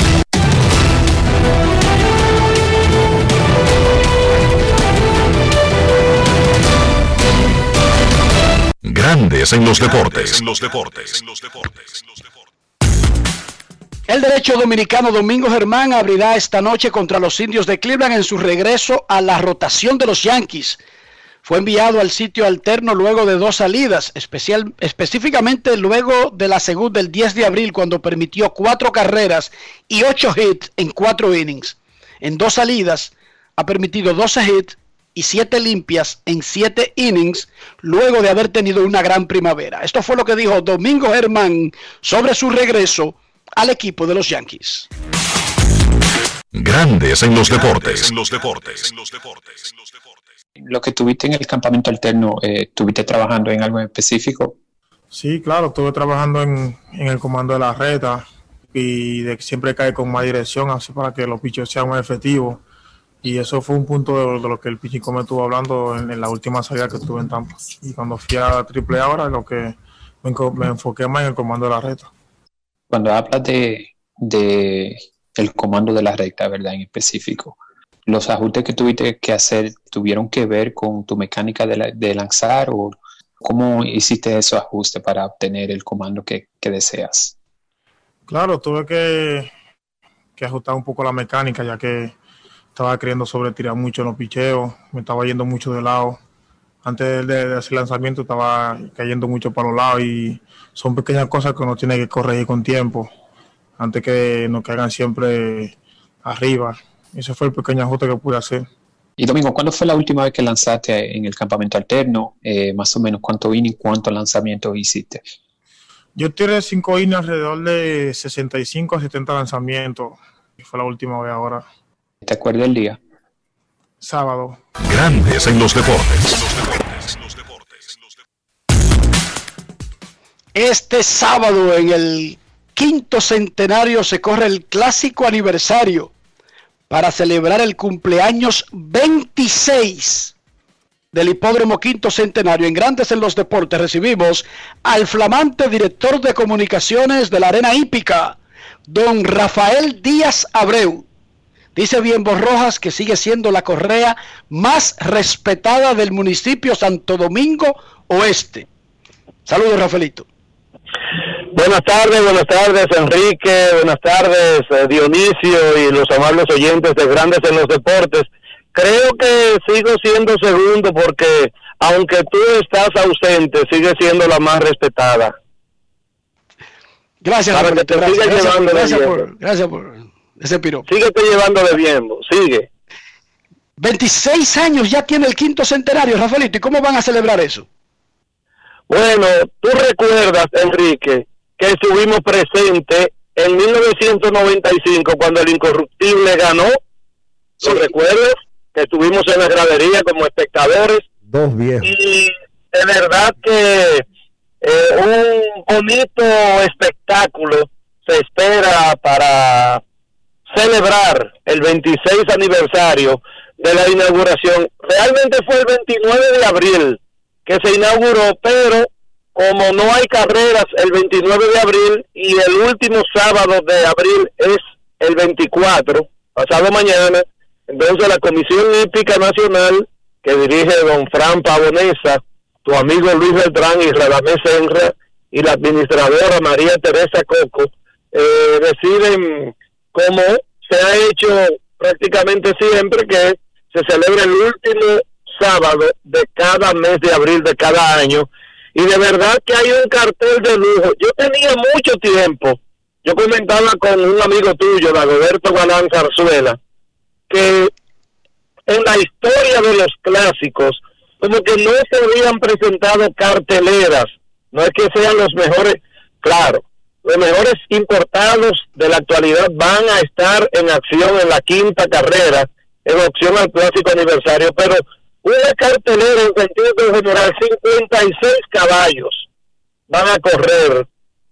Grandes en los deportes. En los deportes. El derecho dominicano Domingo Germán abrirá esta noche contra los indios de Cleveland en su regreso a la rotación de los Yankees. Fue enviado al sitio alterno luego de dos salidas, especial, específicamente luego de la segunda del 10 de abril cuando permitió cuatro carreras y ocho hits en cuatro innings. En dos salidas ha permitido 12 hits y siete limpias en siete innings luego de haber tenido una gran primavera. Esto fue lo que dijo Domingo Germán sobre su regreso al equipo de los Yankees. Grandes en los deportes. En los deportes. Lo que tuviste en el campamento alterno, eh, ¿tuviste trabajando en algo en específico? Sí, claro, estuve trabajando en, en el comando de la reta y de que siempre cae con más dirección, así para que los pichos sean más efectivos. Y eso fue un punto de, de lo que el Pichico me estuvo hablando en, en la última salida que estuve en Tampa. Y cuando fui a Triple A ahora, lo que me, me enfoqué más en el comando de la reta. Cuando hablas de, de el comando de la recta, ¿verdad? En específico, los ajustes que tuviste que hacer tuvieron que ver con tu mecánica de, la- de lanzar o cómo hiciste esos ajustes para obtener el comando que, que deseas. Claro, tuve que, que ajustar un poco la mecánica, ya que estaba queriendo sobretirar mucho en los picheos, me estaba yendo mucho de lado. Antes de, de hacer lanzamiento estaba cayendo mucho para los lados y son pequeñas cosas que uno tiene que corregir con tiempo, antes que nos caigan siempre arriba. Ese fue el pequeño ajuste que pude hacer. Y Domingo, ¿cuándo fue la última vez que lanzaste en el campamento alterno? Eh, más o menos, ¿cuánto inning, cuántos lanzamientos hiciste? Yo tiré cinco innings alrededor de 65 a 70 lanzamientos, fue la última vez ahora, ¿Te acuerdas del día? sábado. Grandes en los deportes. Este sábado en el quinto centenario se corre el clásico aniversario para celebrar el cumpleaños 26 del Hipódromo Quinto Centenario. En Grandes en los Deportes recibimos al flamante director de comunicaciones de la Arena Hípica, don Rafael Díaz Abreu. Dice bien Rojas que sigue siendo la correa más respetada del municipio Santo Domingo Oeste. Saludos, Rafaelito. Buenas tardes, buenas tardes Enrique, buenas tardes eh, Dionisio y los amables oyentes de Grandes en los Deportes. Creo que sigo siendo segundo porque aunque tú estás ausente, sigue siendo la más respetada. Gracias, Para que Rafaelito, te gracias, gracias, por, gracias por ese piropo. Síguete llevando de bien, sigue. 26 años ya tiene el quinto centenario, Rafaelito. ¿Y cómo van a celebrar eso? Bueno, tú recuerdas, Enrique, que estuvimos presentes en 1995 cuando el Incorruptible ganó. ¿Lo recuerdas? Que estuvimos en la gradería como espectadores. Dos viejos. y de verdad que eh, un bonito espectáculo se espera para celebrar el 26 aniversario de la inauguración. Realmente fue el 29 de abril que se inauguró, pero como no hay carreras el 29 de abril y el último sábado de abril es el 24, pasado mañana, entonces la Comisión Hípica Nacional que dirige don Fran Pavonesa, tu amigo Luis Beltrán y Radamés Senra y la administradora María Teresa Coco, eh, deciden, como se ha hecho prácticamente siempre, que se celebra el último sábado de cada mes de abril de cada año. Y de verdad que hay un cartel de lujo. Yo tenía mucho tiempo, yo comentaba con un amigo tuyo, Dagoberto Galán Zarzuela, que en la historia de los clásicos, como que no se habían presentado carteleras, no es que sean los mejores, claro, los mejores importados de la actualidad van a estar en acción en la quinta carrera, en opción al clásico aniversario, pero una cartelera en sentido general, 56 caballos van a correr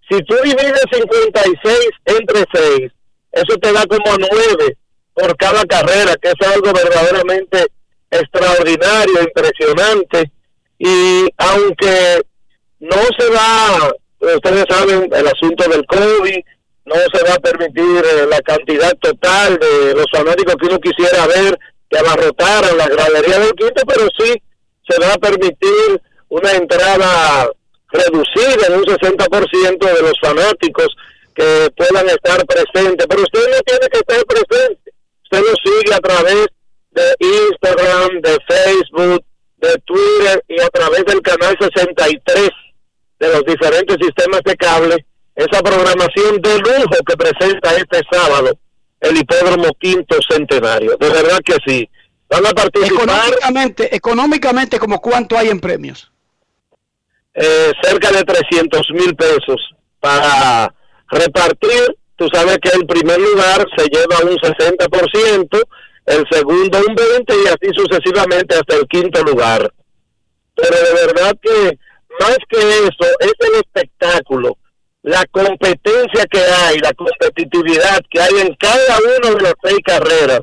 Si tú divides 56 entre 6, eso te da como 9 por cada carrera, que es algo verdaderamente extraordinario, impresionante. Y aunque no se va, ustedes saben, el asunto del COVID, no se va a permitir eh, la cantidad total de los fanáticos que uno quisiera ver que abarrotaran la gradería del quinto, pero sí se va a permitir una entrada reducida en un 60% de los fanáticos que puedan estar presentes, pero usted no tiene que estar presente, usted lo sigue a través de Instagram, de Facebook, de Twitter y a través del canal 63 de los diferentes sistemas de cable, esa programación de lujo que presenta este sábado el hipódromo quinto centenario. De verdad que sí. Van a participar Económicamente, económicamente, como cuánto hay en premios? eh, cerca de 300 mil pesos para repartir. Tú sabes que el primer lugar se lleva un 60%, el segundo un 20% y así sucesivamente hasta el quinto lugar. Pero de verdad que más que eso, es el espectáculo, la competencia que hay, la competitividad que hay en cada una de las seis carreras.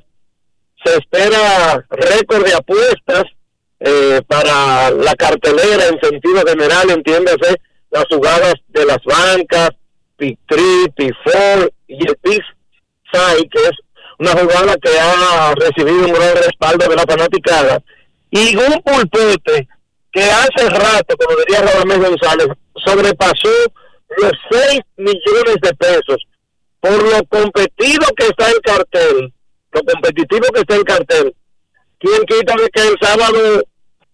Se espera récord de apuestas eh, para la cartelera en sentido general, entiéndase, las jugadas de las bancas, Pick 3, Pick 4 y el 6, que es una jugada que ha recibido un gran respaldo de la fanaticada, y un pulpete que hace rato, como diría Radamés González, sobrepasó los 6 millones de pesos por lo competido que está el cartel, lo competitivo que está el cartel. ¿Quién quita de que el sábado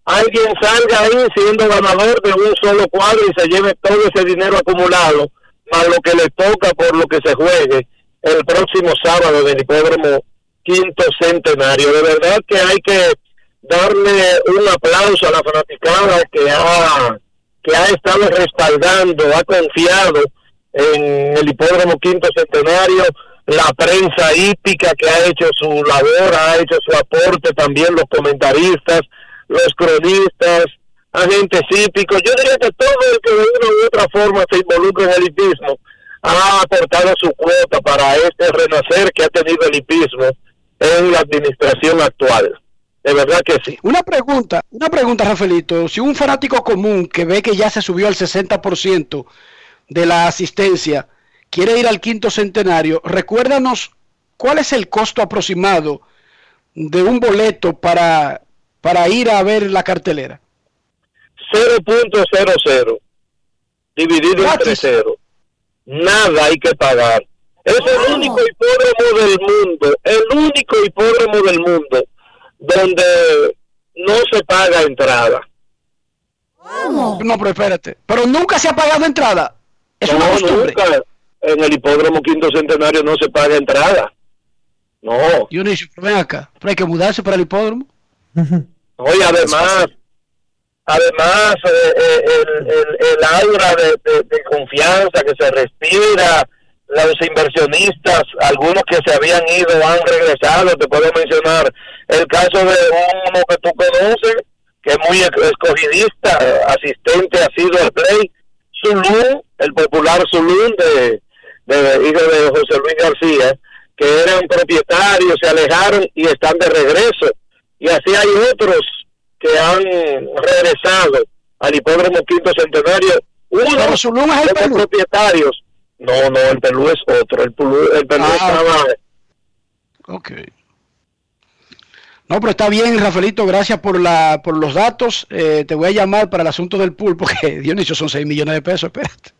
alguien salga ahí siendo ganador de un solo cuadro y se lleve todo ese dinero acumulado, más lo que le toca por lo que se juegue el próximo sábado del hipódromo quinto centenario. De verdad que hay que darle un aplauso a la fanaticada que ha, que ha estado respaldando, ha confiado en el hipódromo quinto centenario, la prensa hípica que ha hecho su labor, ha hecho su aporte, también los comentaristas, los cronistas, agentes hípicos, yo diría que todo el que de una u otra forma se involucra en el hipismo ha aportado su cuota para este renacer que ha tenido el hipismo en la administración actual. De verdad que sí. Una pregunta, una pregunta, Rafaelito. Si un fanático común que ve que ya se subió al 60% de la asistencia quiere ir al quinto centenario, recuérdanos cuál es el costo aproximado de un boleto para para ir a ver la cartelera? 0.00 dividido entre cero. Nada hay que pagar. Es el único hipódromo del mundo, el único hipódromo del mundo donde no se paga entrada. No, pero espérate. Pero nunca se ha pagado entrada. Es una No, costumbre. nunca. En el hipódromo quinto centenario no se paga entrada. No. Dionisio, pero ven acá. Pero hay que mudarse para el hipódromo. Oye, además, además eh, eh, el, el, el aura de, de- de confianza que se respira, los inversionistas, algunos que se habían ido han regresado, te puedo mencionar el caso de uno que tú conoces, que es muy esc- escogidista, asistente ha sido el play, Zulún, el popular Zulún de, de hijo de José Luis García, que eran propietarios, se alejaron y están de regreso. Y así hay otros que han regresado al hipódromo quinto centenario. Uno Zulún es el de los propietarios. No, no, el Perú es otro. El Perú, el Perú Ah, estaba... Ok. No, pero está bien, Rafaelito, gracias por la por los datos. Eh, te voy a llamar para el asunto del pool, porque Dionisio son 6 millones de pesos, espérate.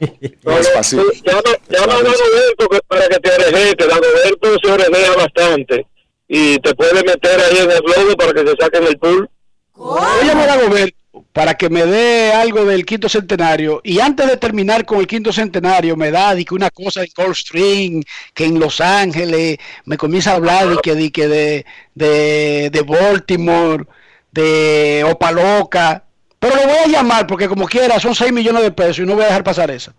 No es fácil. Tú Llama, llama a Dagoberto que- para que te oreje, que Dagoberto se orejea bastante. Y te puede meter ahí en el globo para que se saquen el pool. Voy a llamar a Goberto para que me dé algo del quinto centenario. Y antes de terminar con el quinto centenario, me da di que una cosa de Coldstream, que en Los Ángeles me comienza a hablar de que, di que de, de, de Baltimore, de Opaloca. Pero lo voy a llamar porque como quiera son 6 millones de pesos y no voy a dejar pasar eso.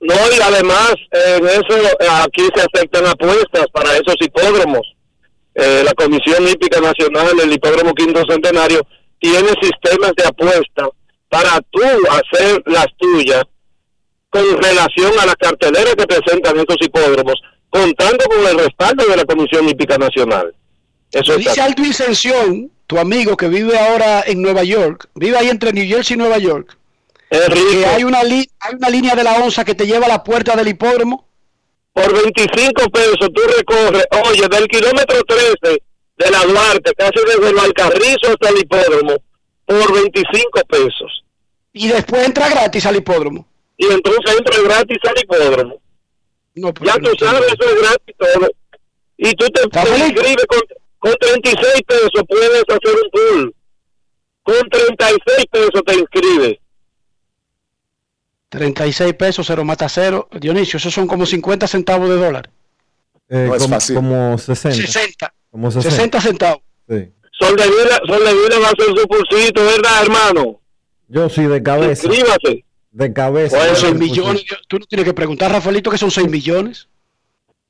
No, y además, en eso, aquí se aceptan apuestas para esos hipódromos. Eh, la Comisión Hípica Nacional, el Hipódromo Quinto Centenario, tiene sistemas de apuesta para tú hacer las tuyas con relación a la cartelera que presentan estos hipódromos, contando con el respaldo de la Comisión Hípica Nacional. Eso Dice. Alto Incensión, tu amigo que vive ahora en Nueva York, vive ahí entre New Jersey y Nueva York, que hay una, li- hay una línea de la onza que te lleva a la puerta del hipódromo. por 25 pesos tú recorres, oye, del kilómetro 13 de la Duarte, casi desde el Alcarrizo hasta el hipódromo, por 25 pesos. Y después entra gratis al hipódromo. Y entonces entra gratis al hipódromo. No, Ya no tú sabes, eso es gratis todo. Y tú te, te inscribes con, con 36 pesos, puedes hacer un pool. Con 36 pesos te inscribes. 36 pesos, cero mata cero. Dionisio, esos son como 50 centavos de dólar. Eh, No es como, fácil. como 60. 60. Como 60. 60 centavos. Sí. Sol de Vila, Sol de Vila va a hacer su pulsito, ¿verdad, hermano? Yo sí, de cabeza. Inscríbase. De cabeza. Bueno, Son 6 Pues sí. millones. Tú no tienes que preguntar, Rafaelito, que son 6 millones.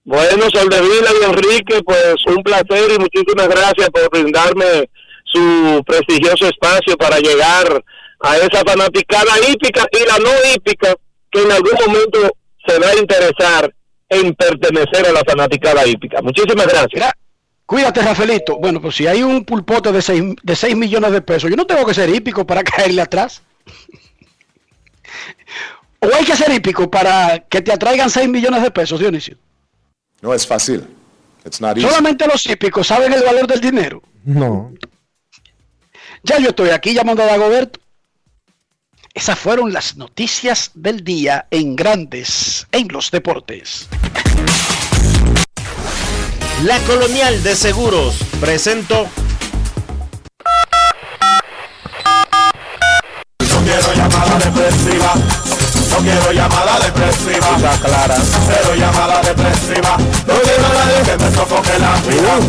Bueno, Sol de Vila y Enrique, pues un placer y muchísimas gracias por brindarme su prestigioso espacio para llegar a esa fanaticada hípica y la no hípica que en algún momento se va a interesar en pertenecer a la fanaticada hípica. Muchísimas gracias. Cuídate, Rafaelito. Bueno, pues si hay un pulpote de 6, de 6 millones de pesos, yo no tengo que ser hípico para caerle atrás. o hay que ser hípico para que te atraigan 6 millones de pesos, Dionisio. No es fácil. It's not easy. Solamente los hípicos saben el valor del dinero. No. Ya yo estoy aquí llamando a Dagoberto. Esas fueron las noticias del día en grandes en los deportes. La Colonial de Seguros presentó No quiero llamada depresiva. No quiero llamada depresiva. Está clara. Cero llamada depresiva. No quiero a nadie que me sofoque la vida.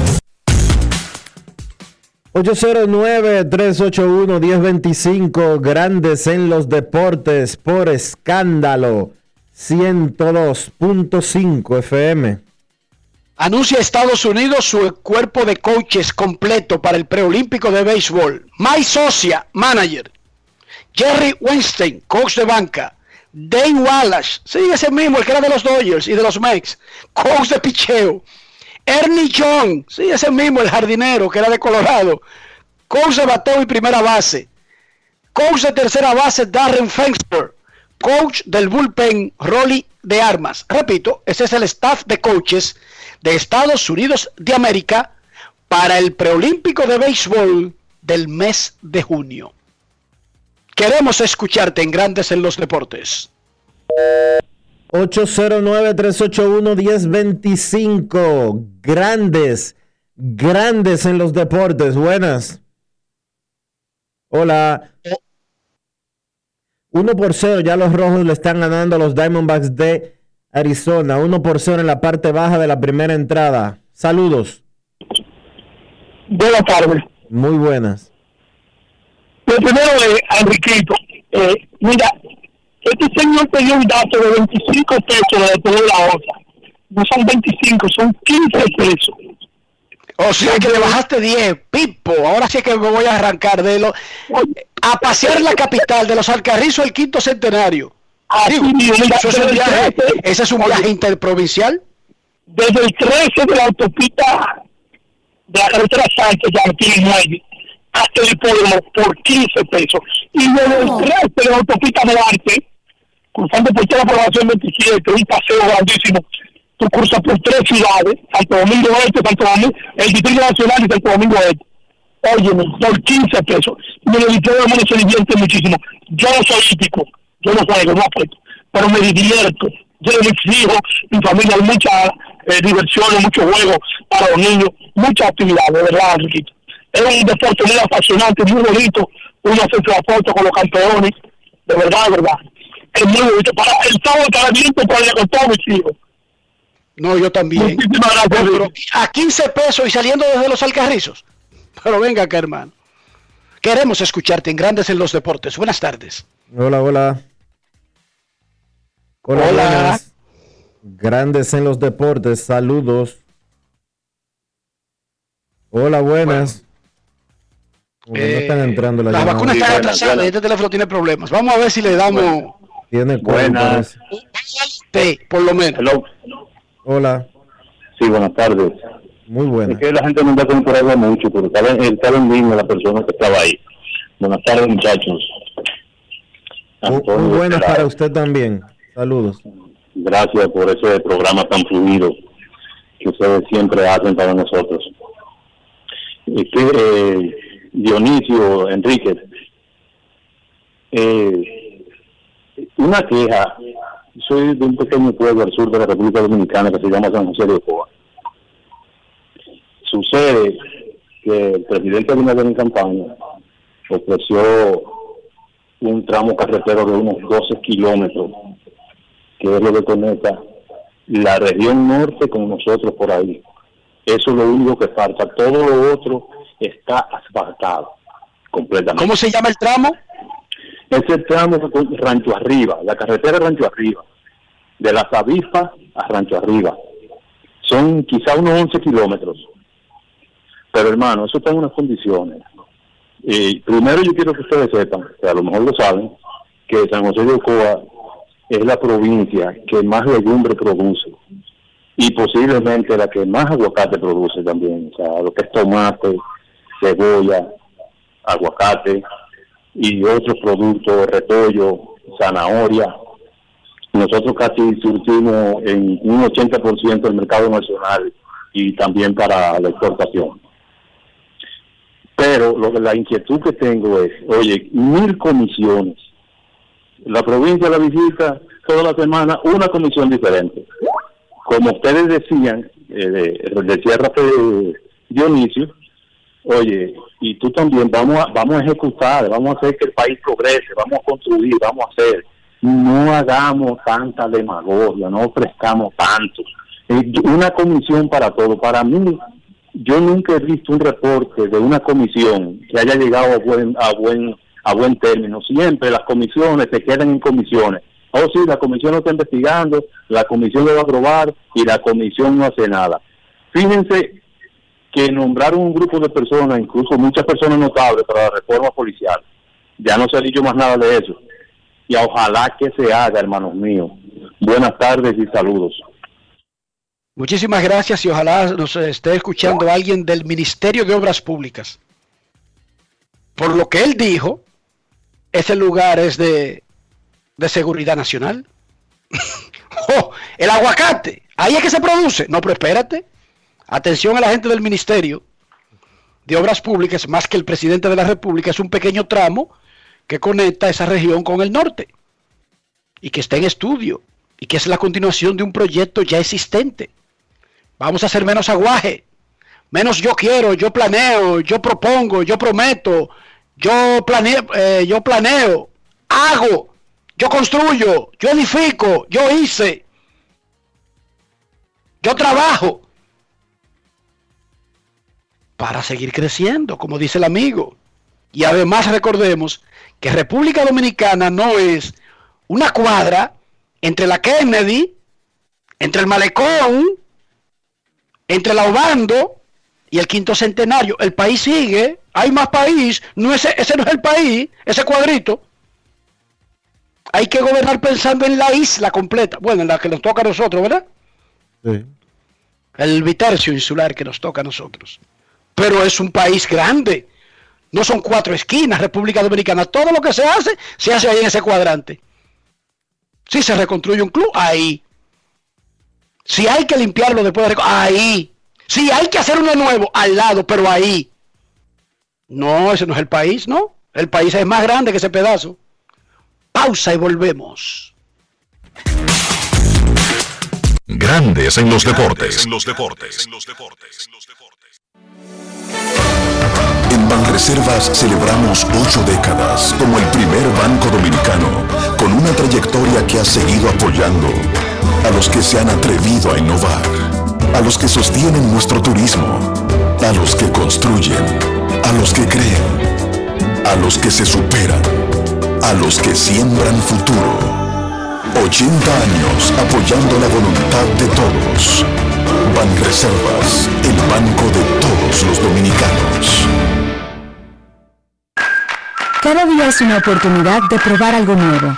809-381-1025, Grandes en los Deportes, por escándalo, 102.5 FM. Anuncia Estados Unidos su cuerpo de coaches completo para el preolímpico de béisbol. Mike Socia, manager. Jerry Weinstein, coach de banca. Dane Wallace, sí, ese mismo, el que era de los Dodgers y de los Mex, coach de picheo. Ernie John, sí, ese mismo, el jardinero que era de Colorado, coach de bateo y primera base. Coach de tercera base, Darren Fenster. Coach del bullpen, Rolly de Armas. Repito, ese es el staff de coaches de Estados Unidos de América para el preolímpico de béisbol del mes de junio. Queremos escucharte en Grandes en los Deportes. 809-381-1025, Grandes, Grandes en los Deportes, buenas. Hola. 1 por 0, ya los rojos le están ganando a los Diamondbacks de Arizona. 1 por 0 en la parte baja de la primera entrada. Saludos. Buenas tardes. Muy buenas. Lo primero es, Enriquito, eh, mira, este señor te dio un dato de 25 pesos de toda la otra. No son 25, son 15 pesos. O sea que le bajaste 10, Pipo. Ahora sí que me voy a arrancar de lo a pasear la capital de los Alcarrizos al quinto centenario. Digo, eso es un viaje, 13 ese es un viaje interprovincial. Desde el 13 de la autopista de la carretera Sánchez, en Muelle, hasta el hipódromo por 15 pesos. Y desde el 13 de la autopista Duarte, cruzando por toda la aprobación 27, un paseo grandísimo. Tú cruzas por tres ciudades, Santo Domingo Este, Santo Domingo, el Distrito Nacional y Santo Domingo Este. Óyeme, por 15 pesos. Y el hipódromo se divierte muchísimo. Yo no soy hípico, yo no juego, no apuesto, pero me divierto. Yo mis hijos, mi familia, hay mucha eh, diversión, mucho juego para los niños, mucha actividad, de verdad, Enriquito. Es un deporte muy apasionante, muy bonito. Uno hace su foto con los campeones, de verdad, de verdad. Es muy bonito. Para el sábado para ir con todos mis hijos. No, yo también. Muchísimas gracias, Pero a 15 pesos y saliendo desde los Alcarrizos. Pero venga acá, hermano. Queremos escucharte en Grandes en los Deportes. Buenas tardes. Hola, hola. Hola, Hola. buenas. Grandes en los deportes, saludos. Hola, buenas. Como que no están entrando las Las llamadas. vacunas están buenas, atrasadas y buenas. este teléfono tiene problemas. Vamos a ver si le damos Tiene cuerpo. Buenas. parece. por lo menos. Hello. Hola. Sí, buenas tardes. Muy buena. Es que la gente no está concurriendo mucho, pero estaba, estaba en línea la persona que estaba ahí. Buenas tardes, muchachos. Muy, buenas para usted también. Saludos. Gracias por ese programa tan fluido que ustedes siempre hacen para nosotros. Es que, eh, Dionisio, Enrique, eh, una queja, soy de un pequeño pueblo al sur de la República Dominicana que se llama San José de Ocoa. Sucede que el presidente Abinader en campaña ofreció un tramo carretero de unos 12 kilómetros que es lo que conecta la región norte con nosotros por ahí. Eso es lo único que falta. Todo lo otro está asfaltado completamente. ¿Cómo se llama el tramo? Ese tramo es Rancho Arriba, la carretera Rancho Arriba, de las avispas a Rancho Arriba. Son quizá unos 11 kilómetros. Pero hermano, eso está en unas condiciones. Y primero yo quiero que ustedes sepan, que a lo mejor lo saben, que San José de Ocoa es la provincia que más legumbre produce y posiblemente la que más aguacate produce también, o sea, lo que es tomate, cebolla, aguacate y otros productos, repollo, zanahoria. Nosotros casi surtimos en un 80% del mercado nacional y también para la exportación. Pero lo que la inquietud que tengo es, oye, mil comisiones. La provincia la visita toda la semana una comisión diferente. Como ustedes decían, eh, decía Rafael Dionisio, oye, y tú también, vamos a, vamos a ejecutar, vamos a hacer que el país progrese, vamos a construir, vamos a hacer. No hagamos tanta demagogia, no ofrezcamos tanto. Una comisión para todo. Para mí, yo nunca he visto un reporte de una comisión que haya llegado a buen a buen a buen término. Siempre las comisiones se quedan en comisiones. Oh, sí, la comisión lo está investigando, la comisión lo va a aprobar y la comisión no hace nada. Fíjense que nombraron un grupo de personas, incluso muchas personas notables para la reforma policial. Ya no se ha dicho más nada de eso. Y ojalá que se haga, hermanos míos. Buenas tardes y saludos. Muchísimas gracias y ojalá nos esté escuchando alguien del Ministerio de Obras Públicas. Por lo que él dijo, ese lugar es de, de seguridad nacional. ¡Oh! El aguacate, ahí es que se produce. No, pero espérate. Atención a la gente del Ministerio de Obras Públicas, más que el presidente de la República, es un pequeño tramo que conecta esa región con el norte y que está en estudio y que es la continuación de un proyecto ya existente. Vamos a hacer menos aguaje, menos yo quiero, yo planeo, yo propongo, yo prometo, yo planeo, eh, yo planeo, hago, yo construyo, yo edifico, yo hice, yo trabajo para seguir creciendo, como dice el amigo. Y además recordemos que República Dominicana no es una cuadra entre la Kennedy, entre el Malecón, entre la Obando y el quinto centenario. El país sigue, hay más país, no ese, ese no es el país, ese cuadrito. Hay que gobernar pensando en la isla completa, bueno, en la que nos toca a nosotros, ¿verdad? Sí. El bitercio insular que nos toca a nosotros. Pero es un país grande. No son cuatro esquinas, República Dominicana. Todo lo que se hace, se hace ahí en ese cuadrante. Si se reconstruye un club, ahí. Si hay que limpiarlo después de... Ahí. Si hay que hacer uno nuevo, al lado, pero ahí. No, ese no es el país, ¿no? El país es más grande que ese pedazo. Pausa y volvemos. Grandes en los deportes. En los deportes. En Banreservas celebramos ocho décadas como el primer banco dominicano con una trayectoria que ha seguido apoyando a los que se han atrevido a innovar, a los que sostienen nuestro turismo, a los que construyen, a los que creen, a los que se superan, a los que siembran futuro. 80 años apoyando la voluntad de todos. Banreservas, el banco de todos los dominicanos. Cada día es una oportunidad de probar algo nuevo.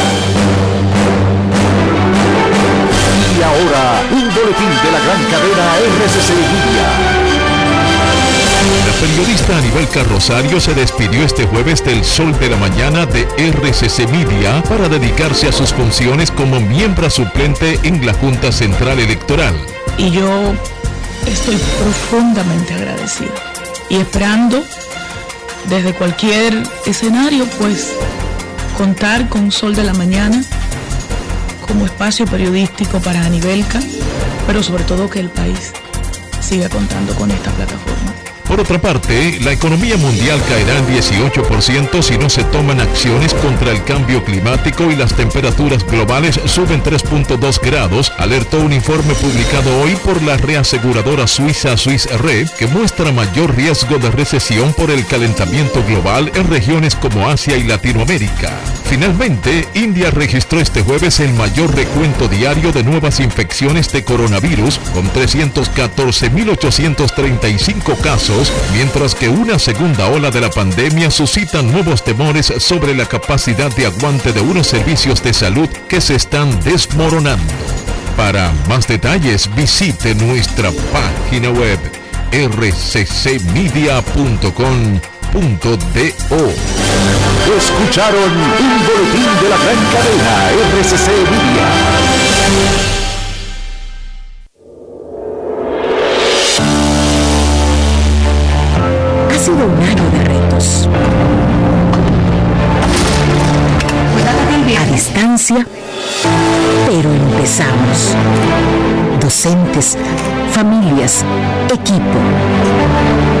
Un boletín de la gran cadena RCC Media. El periodista Aníbal Carrosario se despidió este jueves del Sol de la Mañana de RCC Media para dedicarse a sus funciones como miembro suplente en la Junta Central Electoral. y yo estoy profundamente agradecido y esperando desde cualquier escenario pues contar con Sol de la Mañana como espacio periodístico para Anibelca, pero sobre todo que el país siga contando con esta plataforma. Por otra parte, la economía mundial caerá en 18% si no se toman acciones contra el cambio climático y las temperaturas globales suben 3.2 grados, alertó un informe publicado hoy por la reaseguradora suiza Swiss Re, que muestra mayor riesgo de recesión por el calentamiento global en regiones como Asia y Latinoamérica. Finalmente, India registró este jueves el mayor recuento diario de nuevas infecciones de coronavirus, con 314.835 casos, mientras que una segunda ola de la pandemia suscita nuevos temores sobre la capacidad de aguante de unos servicios de salud que se están desmoronando. Para más detalles, visite nuestra página web rccmedia.com.do. Escucharon un boletín de la gran cadena RCC Media. Ha sido un año de retos. A distancia, pero empezamos. Docentes, familias, equipo.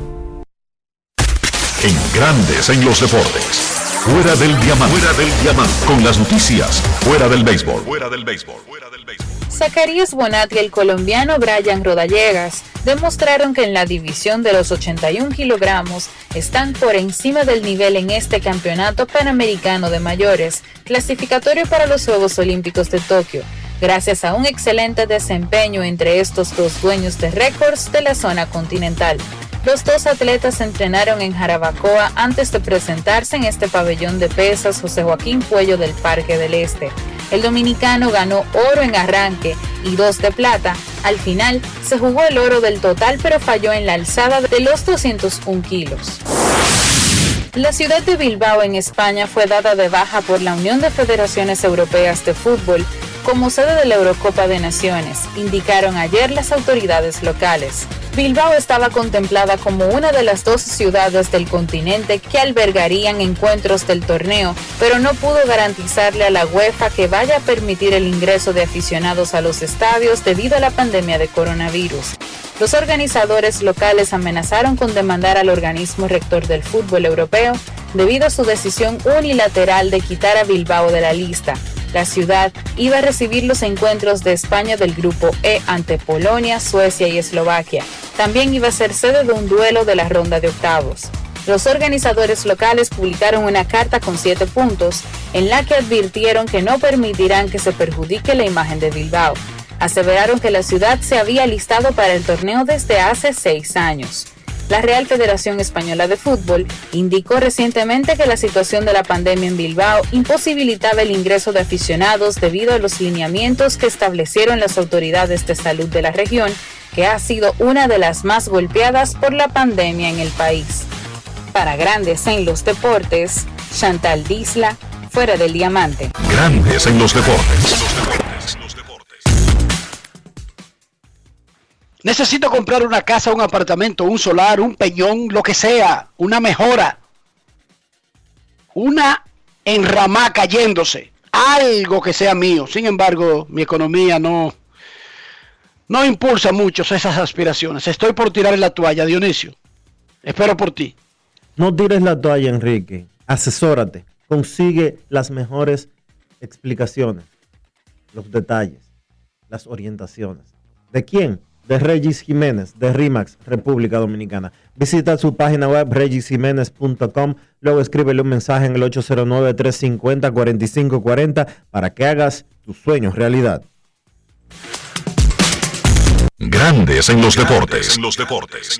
En Grandes en los Deportes. Fuera del diamante. Fuera del diamante. Con las noticias. Fuera del béisbol. Fuera del béisbol. Zacarías Bonat y el colombiano Brian Rodallegas demostraron que en la división de los 81 kilogramos están por encima del nivel en este campeonato panamericano de mayores, clasificatorio para los Juegos Olímpicos de Tokio, gracias a un excelente desempeño entre estos dos dueños de récords de la zona continental. Los dos atletas entrenaron en Jarabacoa antes de presentarse en este pabellón de pesas José Joaquín Puello del Parque del Este. El dominicano ganó oro en arranque y dos de plata. Al final se jugó el oro del total pero falló en la alzada de los 201 kilos. La ciudad de Bilbao en España fue dada de baja por la Unión de Federaciones Europeas de Fútbol como sede de la Eurocopa de Naciones, indicaron ayer las autoridades locales. Bilbao estaba contemplada como una de las dos ciudades del continente que albergarían encuentros del torneo, pero no pudo garantizarle a la UEFA que vaya a permitir el ingreso de aficionados a los estadios debido a la pandemia de coronavirus. Los organizadores locales amenazaron con demandar al organismo rector del fútbol europeo debido a su decisión unilateral de quitar a Bilbao de la lista. La ciudad iba a recibir los encuentros de España del Grupo E ante Polonia, Suecia y Eslovaquia. También iba a ser sede de un duelo de la ronda de octavos. Los organizadores locales publicaron una carta con siete puntos en la que advirtieron que no permitirán que se perjudique la imagen de Bilbao. Aseveraron que la ciudad se había listado para el torneo desde hace seis años. La Real Federación Española de Fútbol indicó recientemente que la situación de la pandemia en Bilbao imposibilitaba el ingreso de aficionados debido a los lineamientos que establecieron las autoridades de salud de la región, que ha sido una de las más golpeadas por la pandemia en el país. Para Grandes en los Deportes, Chantal Disla, fuera del diamante. Grandes en los deportes. Necesito comprar una casa, un apartamento, un solar, un peñón, lo que sea, una mejora, una enramada cayéndose, algo que sea mío. Sin embargo, mi economía no, no impulsa mucho esas aspiraciones. Estoy por tirar la toalla, Dionisio. Espero por ti. No tires la toalla, Enrique. Asesórate. Consigue las mejores explicaciones, los detalles, las orientaciones. ¿De quién? De Regis Jiménez, de RIMAX, República Dominicana. Visita su página web regisjiménez.com, luego escríbele un mensaje en el 809-350-4540 para que hagas tus sueños realidad. Grandes en los deportes. En los deportes.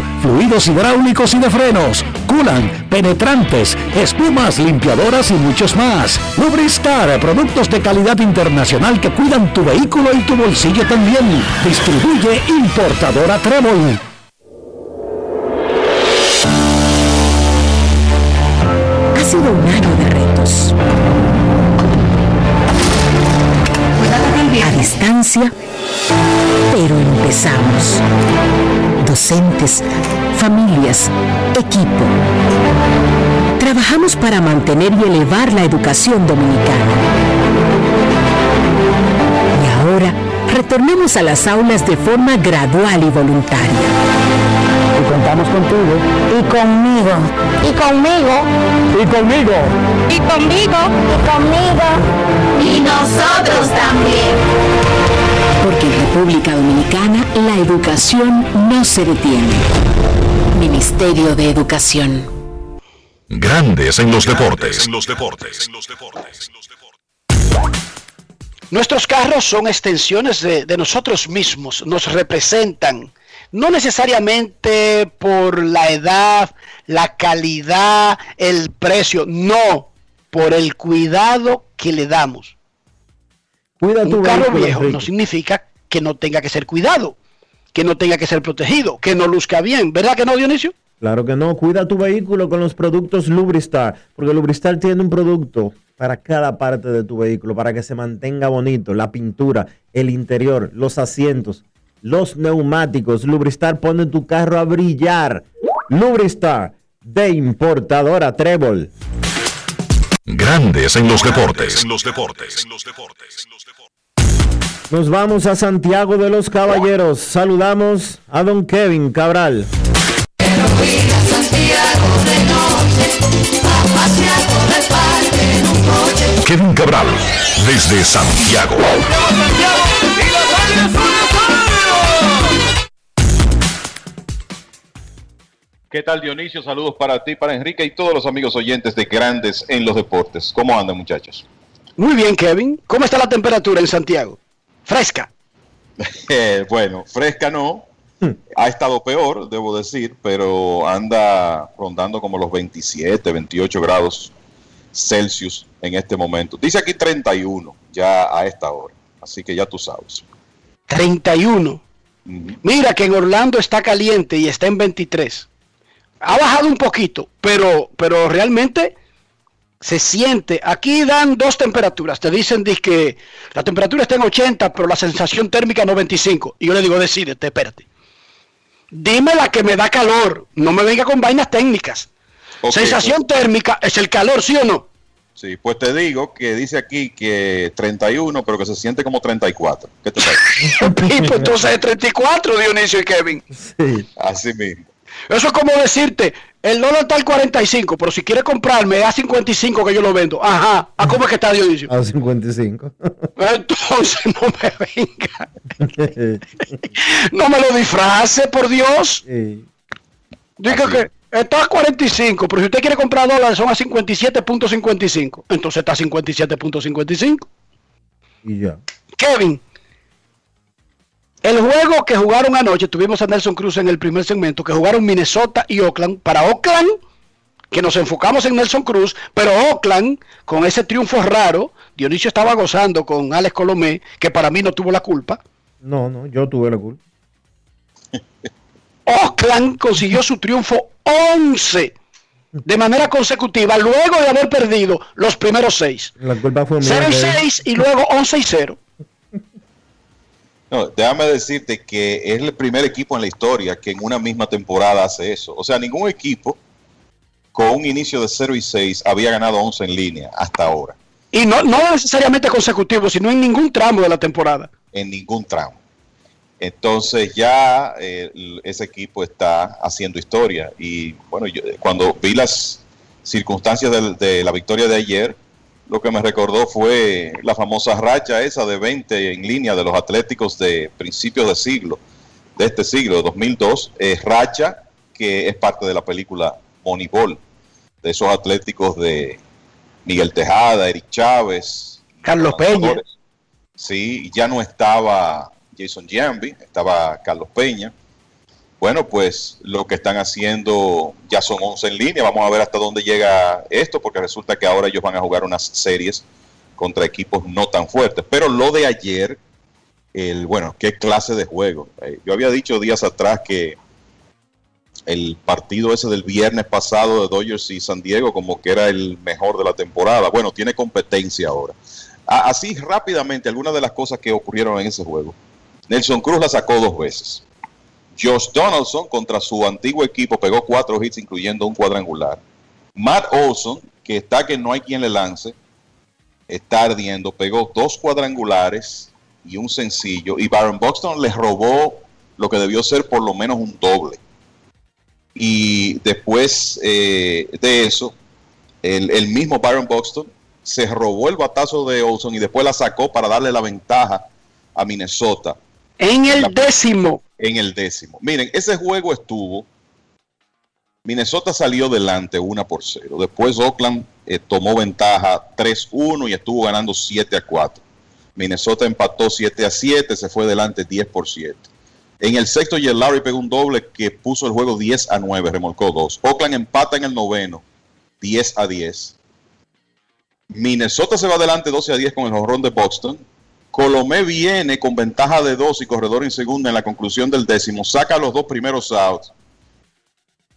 fluidos hidráulicos y de frenos, culan, penetrantes, espumas, limpiadoras y muchos más. Lubristar, productos de calidad internacional que cuidan tu vehículo y tu bolsillo también. Distribuye importadora Trébol. Ha sido un año de retos. A distancia, pero empezamos. Docentes, familias, equipo. Trabajamos para mantener y elevar la educación dominicana. Y ahora retornemos a las aulas de forma gradual y voluntaria. Y contamos contigo. Y conmigo. Y conmigo. Y conmigo. Y conmigo. Y conmigo. Y nosotros también. Porque en República Dominicana la educación no se detiene. Ministerio de Educación. Grandes en los deportes. En los deportes. Nuestros carros son extensiones de, de nosotros mismos, nos representan, no necesariamente por la edad, la calidad, el precio, no, por el cuidado que le damos. Cuida tu Un carro vehículo, viejo Enrique. no significa que no tenga que ser cuidado, que no tenga que ser protegido, que no luzca bien, ¿verdad que no, Dionisio? Claro que no, cuida tu vehículo con los productos Lubristar, porque Lubristar tiene un producto para cada parte de tu vehículo, para que se mantenga bonito, la pintura, el interior, los asientos, los neumáticos. Lubristar pone tu carro a brillar. Lubristar, de importadora Trébol. Grandes en los deportes. En los deportes. Nos vamos a Santiago de los Caballeros. Saludamos a don Kevin Cabral. Kevin Cabral, desde Santiago. ¿Qué tal Dionisio? Saludos para ti, para Enrique y todos los amigos oyentes de Grandes en los Deportes. ¿Cómo andan muchachos? Muy bien, Kevin. ¿Cómo está la temperatura en Santiago? Fresca. Eh, bueno, fresca no. Ha estado peor, debo decir, pero anda rondando como los 27, 28 grados Celsius en este momento. Dice aquí 31 ya a esta hora. Así que ya tú sabes. 31. Mira que en Orlando está caliente y está en 23. Ha bajado un poquito, pero, pero realmente se siente. Aquí dan dos temperaturas. Te dicen que la temperatura está en 80, pero la sensación térmica 95. Y yo le digo, decídete, espérate. Dime la que me da calor. No me venga con vainas técnicas. sensación térmica es el calor, ¿sí o no? Sí, pues te digo que dice aquí que 31, pero que se siente como 34. ¿Qué te parece? pues entonces es 34, Dionisio y Kevin. Sí. Así mismo. Eso es como decirte, el dólar está al 45, pero si quieres comprarme a 55 que yo lo vendo. Ajá. ¿A cómo es que está Dionisio? A 55. Entonces no me venga. no me lo disfrace, por Dios. Sí. Diga que está a 45, pero si usted quiere comprar dólares son a 57.55. Entonces está a 57.55. Y ya. Kevin, el juego que jugaron anoche, tuvimos a Nelson Cruz en el primer segmento, que jugaron Minnesota y Oakland. Para Oakland, que nos enfocamos en Nelson Cruz, pero Oakland, con ese triunfo raro, Dionisio estaba gozando con Alex Colomé, que para mí no tuvo la culpa. No, no, yo tuve la culpa. Oakland consiguió su triunfo 11 de manera consecutiva, luego de haber perdido los primeros 6. La culpa fue 0 y 6 y luego 11 y 0. No, déjame decirte que es el primer equipo en la historia que en una misma temporada hace eso. O sea, ningún equipo con un inicio de 0 y 6 había ganado 11 en línea hasta ahora. Y no, no necesariamente consecutivo, sino en ningún tramo de la temporada. En ningún tramo. Entonces ya eh, ese equipo está haciendo historia. Y bueno, yo, cuando vi las circunstancias de, de la victoria de ayer, lo que me recordó fue la famosa racha esa de 20 en línea de los Atléticos de principios de siglo, de este siglo, de 2002, es racha que es parte de la película Moneyball, de esos Atléticos de Miguel Tejada, Eric Chávez, Carlos Peña. Sí, ya no estaba Jason Jambi, estaba Carlos Peña. Bueno, pues lo que están haciendo ya son 11 en línea. Vamos a ver hasta dónde llega esto, porque resulta que ahora ellos van a jugar unas series contra equipos no tan fuertes. Pero lo de ayer, el bueno, qué clase de juego. Eh, yo había dicho días atrás que el partido ese del viernes pasado de Dodgers y San Diego como que era el mejor de la temporada. Bueno, tiene competencia ahora. Así rápidamente, algunas de las cosas que ocurrieron en ese juego. Nelson Cruz la sacó dos veces. Josh Donaldson contra su antiguo equipo pegó cuatro hits, incluyendo un cuadrangular. Matt Olson, que está que no hay quien le lance, está ardiendo, pegó dos cuadrangulares y un sencillo. Y Baron Buxton le robó lo que debió ser por lo menos un doble. Y después eh, de eso, el, el, mismo Byron Buxton se robó el batazo de Olson y después la sacó para darle la ventaja a Minnesota. En el décimo en el décimo. Miren, ese juego estuvo. Minnesota salió delante 1 por 0. Después Oakland eh, tomó ventaja 3-1 y estuvo ganando 7 a 4. Minnesota empató 7 a 7, se fue delante 10 por 7. En el sexto, Larry pegó un doble que puso el juego 10 a 9, remolcó 2. Oakland empata en el noveno, 10 a 10. Minnesota se va adelante 12 a 10 con el jorrón de Boston. Colomé viene con ventaja de dos y corredor en segunda en la conclusión del décimo, saca los dos primeros outs,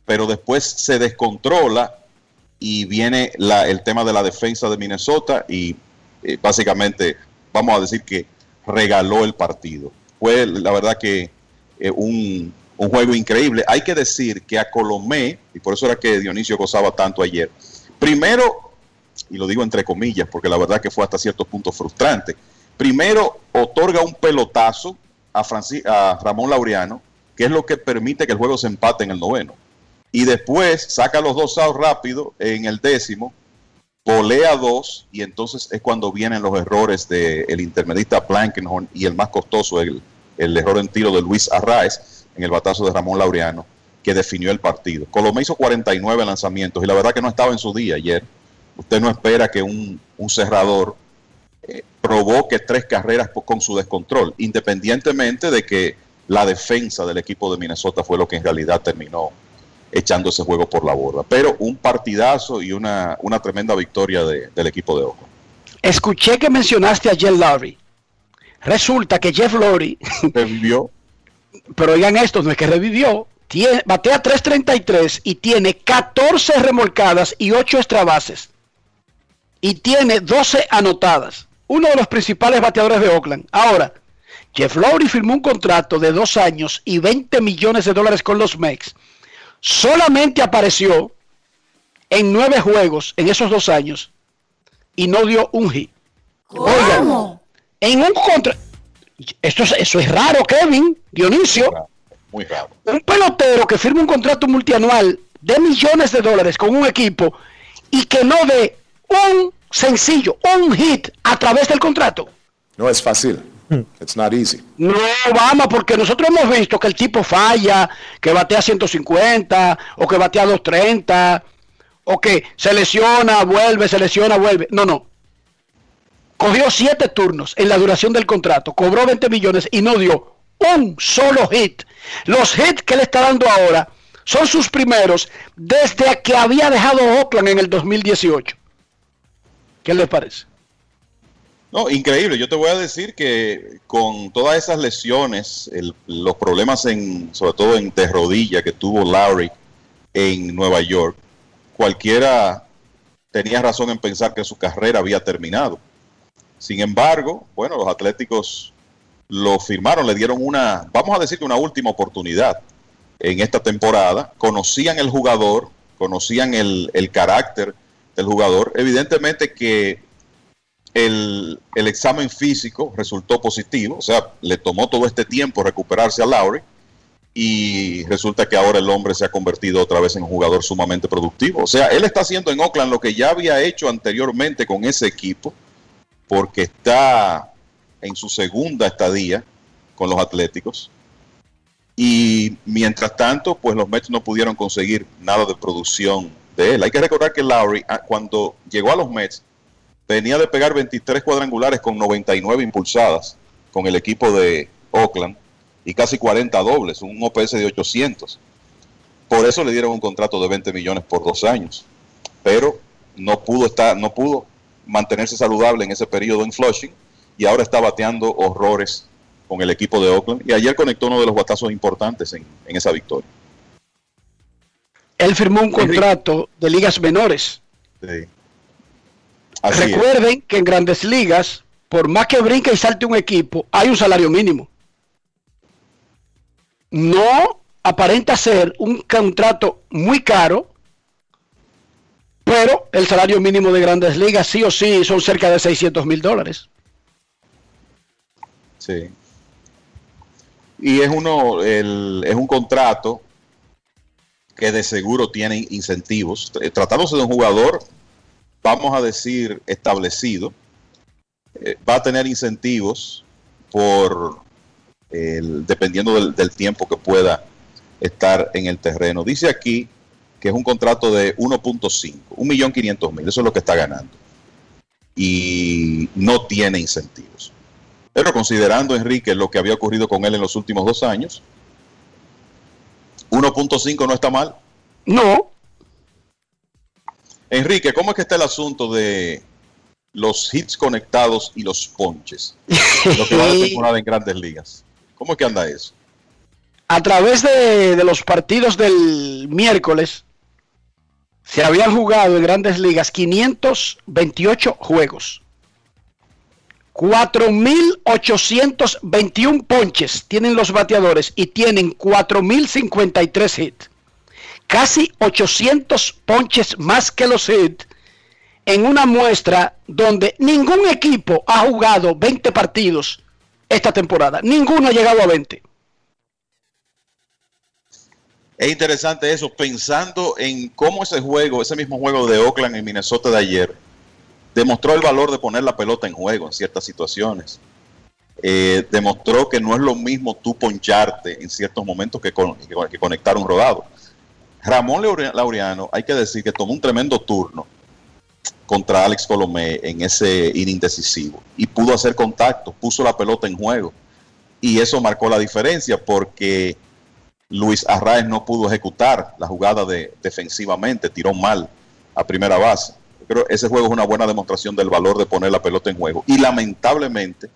pero después se descontrola y viene el tema de la defensa de Minnesota y eh, básicamente vamos a decir que regaló el partido. Fue la verdad que eh, un, un, juego increíble. Hay que decir que a Colomé, y por eso era que Dionisio gozaba tanto ayer, primero, y lo digo entre comillas, porque la verdad que fue hasta cierto punto frustrante, Primero, otorga un pelotazo a, Ramón Laureano, que es lo que permite que el juego se empate en el noveno. Y después saca los dos outs rápido en el décimo, volea dos, y entonces es cuando vienen los errores del el intermedista Blankenhorn y el más costoso, el, el error en tiro de Luis Arraez en el batazo de Ramón Laureano. que definió el partido. Colomé hizo 49 lanzamientos y la verdad que no estaba en su día ayer. Usted no espera que un, un cerrador eh, provoque tres carreras con su descontrol, independientemente de que la defensa del equipo de Minnesota fue lo que en realidad terminó echando ese juego por la borda. Pero un partidazo y una, una tremenda victoria de- del equipo de Oakland. Escuché que mencionaste a Jeff Lowry. Resulta que Jeff Lowry, Revivió. pero oigan esto, no es que revivió, tiene, batea 3.33 y tiene 14 remolcadas y 8 extra bases. Y tiene 12 anotadas. Uno de los principales bateadores de Oakland. Ahora, Jeff Lowry firmó un contrato de dos años y 20 millones de dólares con los Mex. Solamente apareció en nueve juegos en esos dos años y no dio un hit. Oigan, en un contra... Esto es, eso es raro, Kevin, Dionisio. Muy raro. Un pelotero que firma un contrato multianual de millones de dólares con un equipo y que no dé un sencillo, un hit a través del contrato. No es fácil. It's not easy. No, vamos, porque nosotros hemos visto que el tipo falla, que batea 150 o que batea 230 o que se lesiona, vuelve, se lesiona, vuelve. No, no. Cogió siete turnos en la duración del contrato, cobró 20 millones y no dio un solo hit. Los hits que le está dando ahora son sus primeros desde que había dejado Oakland en el 2018. ¿Qué les parece? No, increíble. Yo te voy a decir que con todas esas lesiones, los problemas en, sobre todo en de rodilla que tuvo Lowry en Nueva York, cualquiera tenía razón en pensar que su carrera había terminado. Sin embargo, bueno, los Atléticos lo firmaron, le dieron una, vamos a decir que una última oportunidad en esta temporada. Conocían el jugador, conocían el, el carácter del jugador. Evidentemente que el, el examen físico resultó positivo, o sea, le tomó todo este tiempo recuperarse a Lowry y resulta que ahora el hombre se ha convertido otra vez en un jugador sumamente productivo. O sea, él está haciendo en Oakland lo que ya había hecho anteriormente con ese equipo, porque está en su segunda estadía con los Atléticos. Y mientras tanto, pues los Mets no pudieron conseguir nada de producción de él. Hay que recordar que Lowry, ah, cuando llegó a los Mets, venía de pegar 23 cuadrangulares con 99 impulsadas con el equipo de Oakland y casi 40 dobles, un OPS de 800. Por eso le dieron un contrato de 20 millones por dos años. Pero no pudo estar, no pudo mantenerse saludable en ese periodo en Flushing y ahora está bateando horrores con el equipo de Oakland y ayer conectó uno de los batazos importantes en, en esa victoria. Él firmó un contrato de ligas menores. Sí. Así es. Recuerden que en grandes ligas, por más que brinque y salte un equipo, hay un salario mínimo. No aparenta ser un contrato muy caro, pero el salario mínimo de grandes ligas sí o sí son cerca de 600 mil dólares. Sí. Y es uno, el- es un contrato que de seguro tiene incentivos. Eh, Tratándose de un jugador, vamos a decir, establecido, eh, va a tener incentivos por el, dependiendo del, del tiempo que pueda estar en el terreno. Dice aquí que es un contrato de 1.5, 1.500.000, eso es lo que está ganando. Y no tiene incentivos. Pero considerando, Enrique, lo que había ocurrido con él en los últimos dos años, 1.5 no está mal. No. Enrique, ¿cómo es que está el asunto de los hits conectados y los ponches? Lo que va de temporada en grandes ligas. ¿Cómo es que anda eso? A través de, de los partidos del miércoles, se habían jugado en grandes ligas 528 juegos. 4.821 ponches tienen los bateadores y tienen 4.053 hits. Casi 800 ponches más que los hits en una muestra donde ningún equipo ha jugado 20 partidos esta temporada. Ninguno ha llegado a 20. Es interesante eso, pensando en cómo ese juego, ese mismo juego de Oakland en Minnesota de ayer, demostró el valor de poner la pelota en juego en ciertas situaciones. Eh, demostró que no es lo mismo tú poncharte en ciertos momentos que, que- conectar un rodado. Ramón Laure- Laureano, hay que decir que tomó un tremendo turno contra Alex Colomé en ese inning decisivo y pudo hacer contacto, puso la pelota en juego y eso marcó la diferencia porque Luis Arraez no pudo ejecutar la jugada de, defensivamente, tiró mal a primera base. Creo ese juego es una buena demostración del valor de poner la pelota en juego y lamentablemente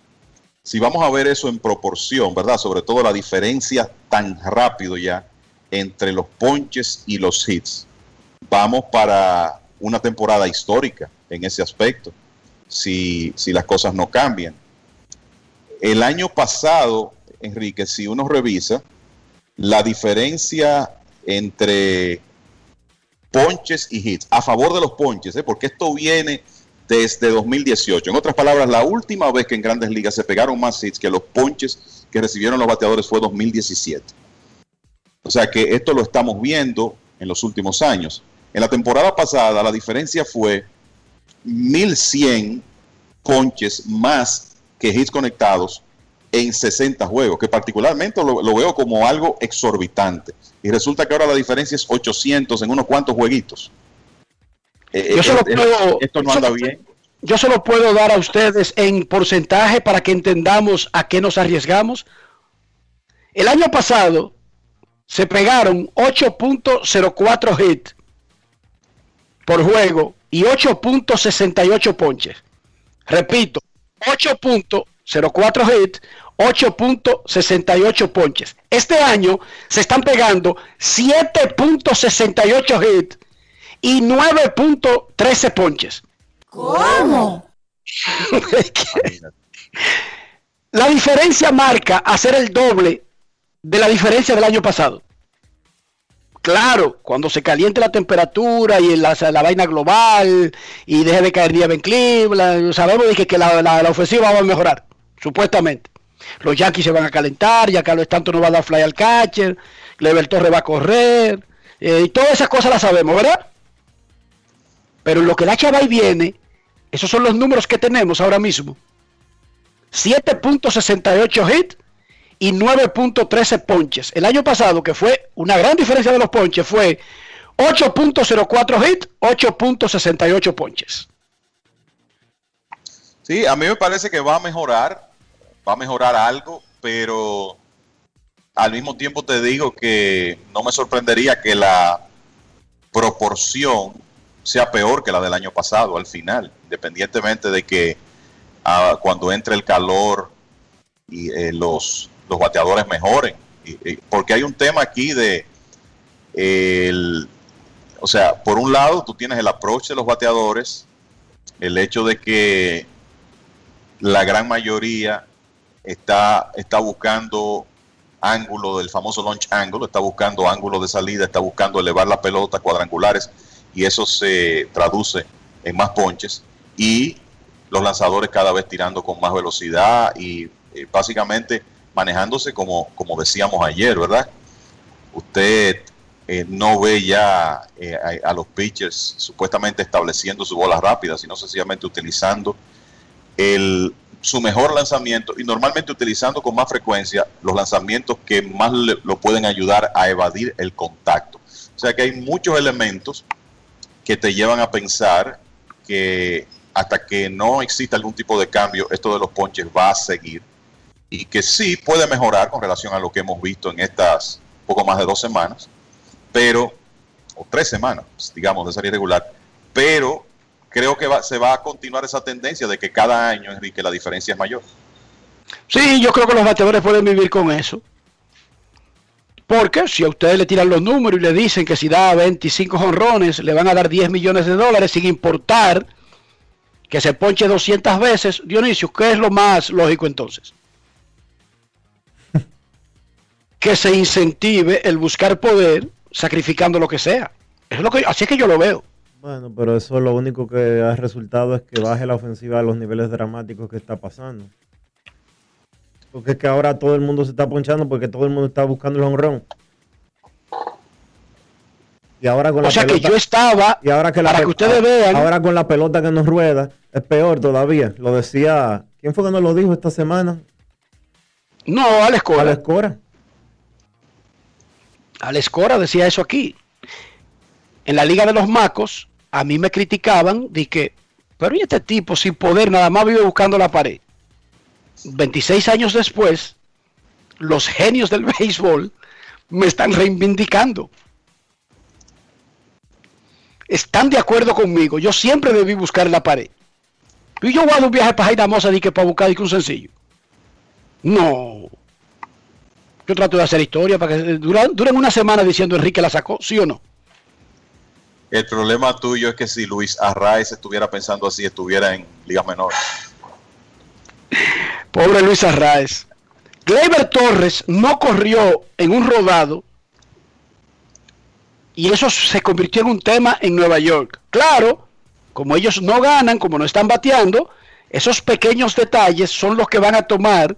si vamos a ver eso en proporción, ¿verdad? Sobre todo la diferencia tan rápido ya entre los ponches y los hits. Vamos para una temporada histórica en ese aspecto, si, si las cosas no cambian. El año pasado, Enrique, si uno revisa, la diferencia entre ponches y hits, a favor de los ponches, ¿eh? porque esto viene desde 2018. En otras palabras, la última vez que en grandes ligas se pegaron más hits que los ponches que recibieron los bateadores fue 2017. O sea que esto lo estamos viendo en los últimos años. En la temporada pasada la diferencia fue 1100 ponches más que hits conectados en 60 juegos, que particularmente lo, lo veo como algo exorbitante. Y resulta que ahora la diferencia es 800 en unos cuantos jueguitos. Eh, Yo eh, solo eh, puedo- esto no yo anda solo- bien. Yo solo puedo dar a ustedes en porcentaje para que entendamos a qué nos arriesgamos. El año pasado se pegaron 8.04 hits por juego y 8.68 ponches. Repito, 8.04 hits, 8.68 ponches. Este año se están pegando 7.68 hits y 9.13 ponches. ¿Cómo? La diferencia marca hacer el doble de la diferencia del año pasado. Claro, cuando se caliente la temperatura y la, la vaina global y deje de caer nieve en Cleveland, sabemos que, que la, la- ofensiva va a mejorar, supuestamente. Los Yankees se van a calentar, ya Carlos Stanton no va a dar fly al catcher, Level Torre va a correr, eh, y todas esas cosas las sabemos, ¿verdad? Pero lo que la chava y viene, esos son los números que tenemos ahora mismo. 7.68 hits y 9.13 ponches. El año pasado, que fue una gran diferencia de los ponches, fue 8.04 hits, 8.68 ponches. Sí, a mí me parece que va a mejorar, va a mejorar algo, pero al mismo tiempo te digo que no me sorprendería que la proporción sea peor que la del año pasado al final, independientemente de que ah, cuando entre el calor y eh, los, los bateadores mejoren. Porque hay un tema aquí de el, o sea, por un lado tú tienes el approach de los bateadores, el hecho de que la gran mayoría está, está buscando ángulo del famoso launch angle, está buscando ángulo de salida, está buscando elevar la pelota, cuadrangulares, y eso se traduce en más ponches. Y los lanzadores cada vez tirando con más velocidad y eh, básicamente manejándose como, como decíamos ayer, ¿verdad? Usted eh, no ve ya eh, a, los pitchers supuestamente estableciendo su bola rápida, sino sencillamente utilizando el, su mejor lanzamiento y normalmente utilizando con más frecuencia los lanzamientos que más le- lo pueden ayudar a evadir el contacto. O sea que hay muchos elementos que te llevan a pensar que hasta que no exista algún tipo de cambio, esto de los ponches va a seguir y que sí puede mejorar con relación a lo que hemos visto en estas poco más de dos semanas, pero, o tres semanas, digamos, de serie regular, pero creo que va- se va a continuar esa tendencia de que cada año, Enrique, la diferencia es mayor. Sí, yo creo que los bateadores pueden vivir con eso. Porque si a ustedes le tiran los números y le dicen que si da 25 jonrones, le van a dar 10 millones de dólares sin importar que se ponche 200 veces, Dionisio, ¿qué es lo más lógico entonces? Que se incentive el buscar poder sacrificando lo que sea. Es lo que, así es que yo lo veo. Bueno, pero eso lo único que ha resultado es que baje la ofensiva a los niveles dramáticos que está pasando. Porque es que ahora todo el mundo se está ponchando porque todo el mundo está buscando el honrón. Y ahora con O la sea que yo estaba, y ahora que la para que ustedes vean, ahora con la pelota que nos rueda es peor todavía. Lo decía, ¿quién fue que nos lo dijo esta semana? no, Alex Cora. Alex Cora. Alex Cora decía eso aquí. en la Liga de los Macos, a mí me criticaban que, pero ¿y este tipo sin poder nada más vive buscando la pared? 26 años después, los genios del béisbol me están reivindicando. Están de acuerdo conmigo. Yo siempre debí buscar la pared. Y yo voy a un viaje para Jaina Mosa que para buscar que un sencillo. No. Yo trato de hacer historia para que duran, duren una semana diciendo Enrique la sacó, ¿sí o no? El problema tuyo es que si Luis Arraez estuviera pensando así, estuviera en ligas menores. Pobre Luis Arraez. Gleyber Torres no corrió en un rodado y eso se convirtió en un tema en Nueva York. Claro, como ellos no ganan, como no están bateando, esos pequeños detalles son los que van a tomar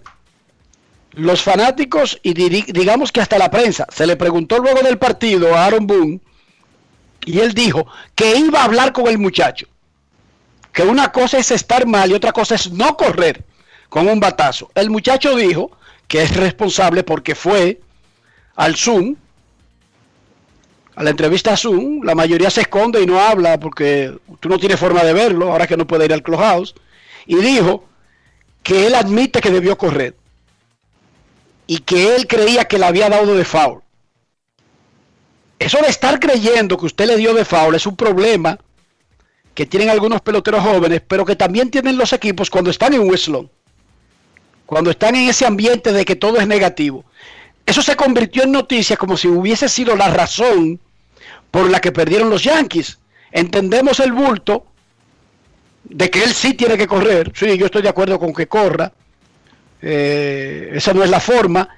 los fanáticos y digamos que hasta la prensa. Se le preguntó luego del partido a Aaron Boone y él dijo que iba a hablar con el muchacho. Que una cosa es estar mal y otra cosa es no correr con un batazo. El muchacho dijo que es responsable porque fue al Zoom, a la entrevista a Zoom, la mayoría se esconde y no habla porque tú no tienes forma de verlo, ahora que no puede ir al clubhouse, y dijo que él admite que debió correr y que él creía que le había dado de foul. Eso de estar creyendo que usted le dio de foul es un problema que tienen algunos peloteros jóvenes, pero que también tienen los equipos cuando están en slump. Cuando están en ese ambiente de que todo es negativo. Eso se convirtió en noticia como si hubiese sido la razón por la que perdieron los Yankees. Entendemos el bulto de que él sí tiene que correr. Sí, yo estoy de acuerdo con que corra. Eh, esa no es la forma.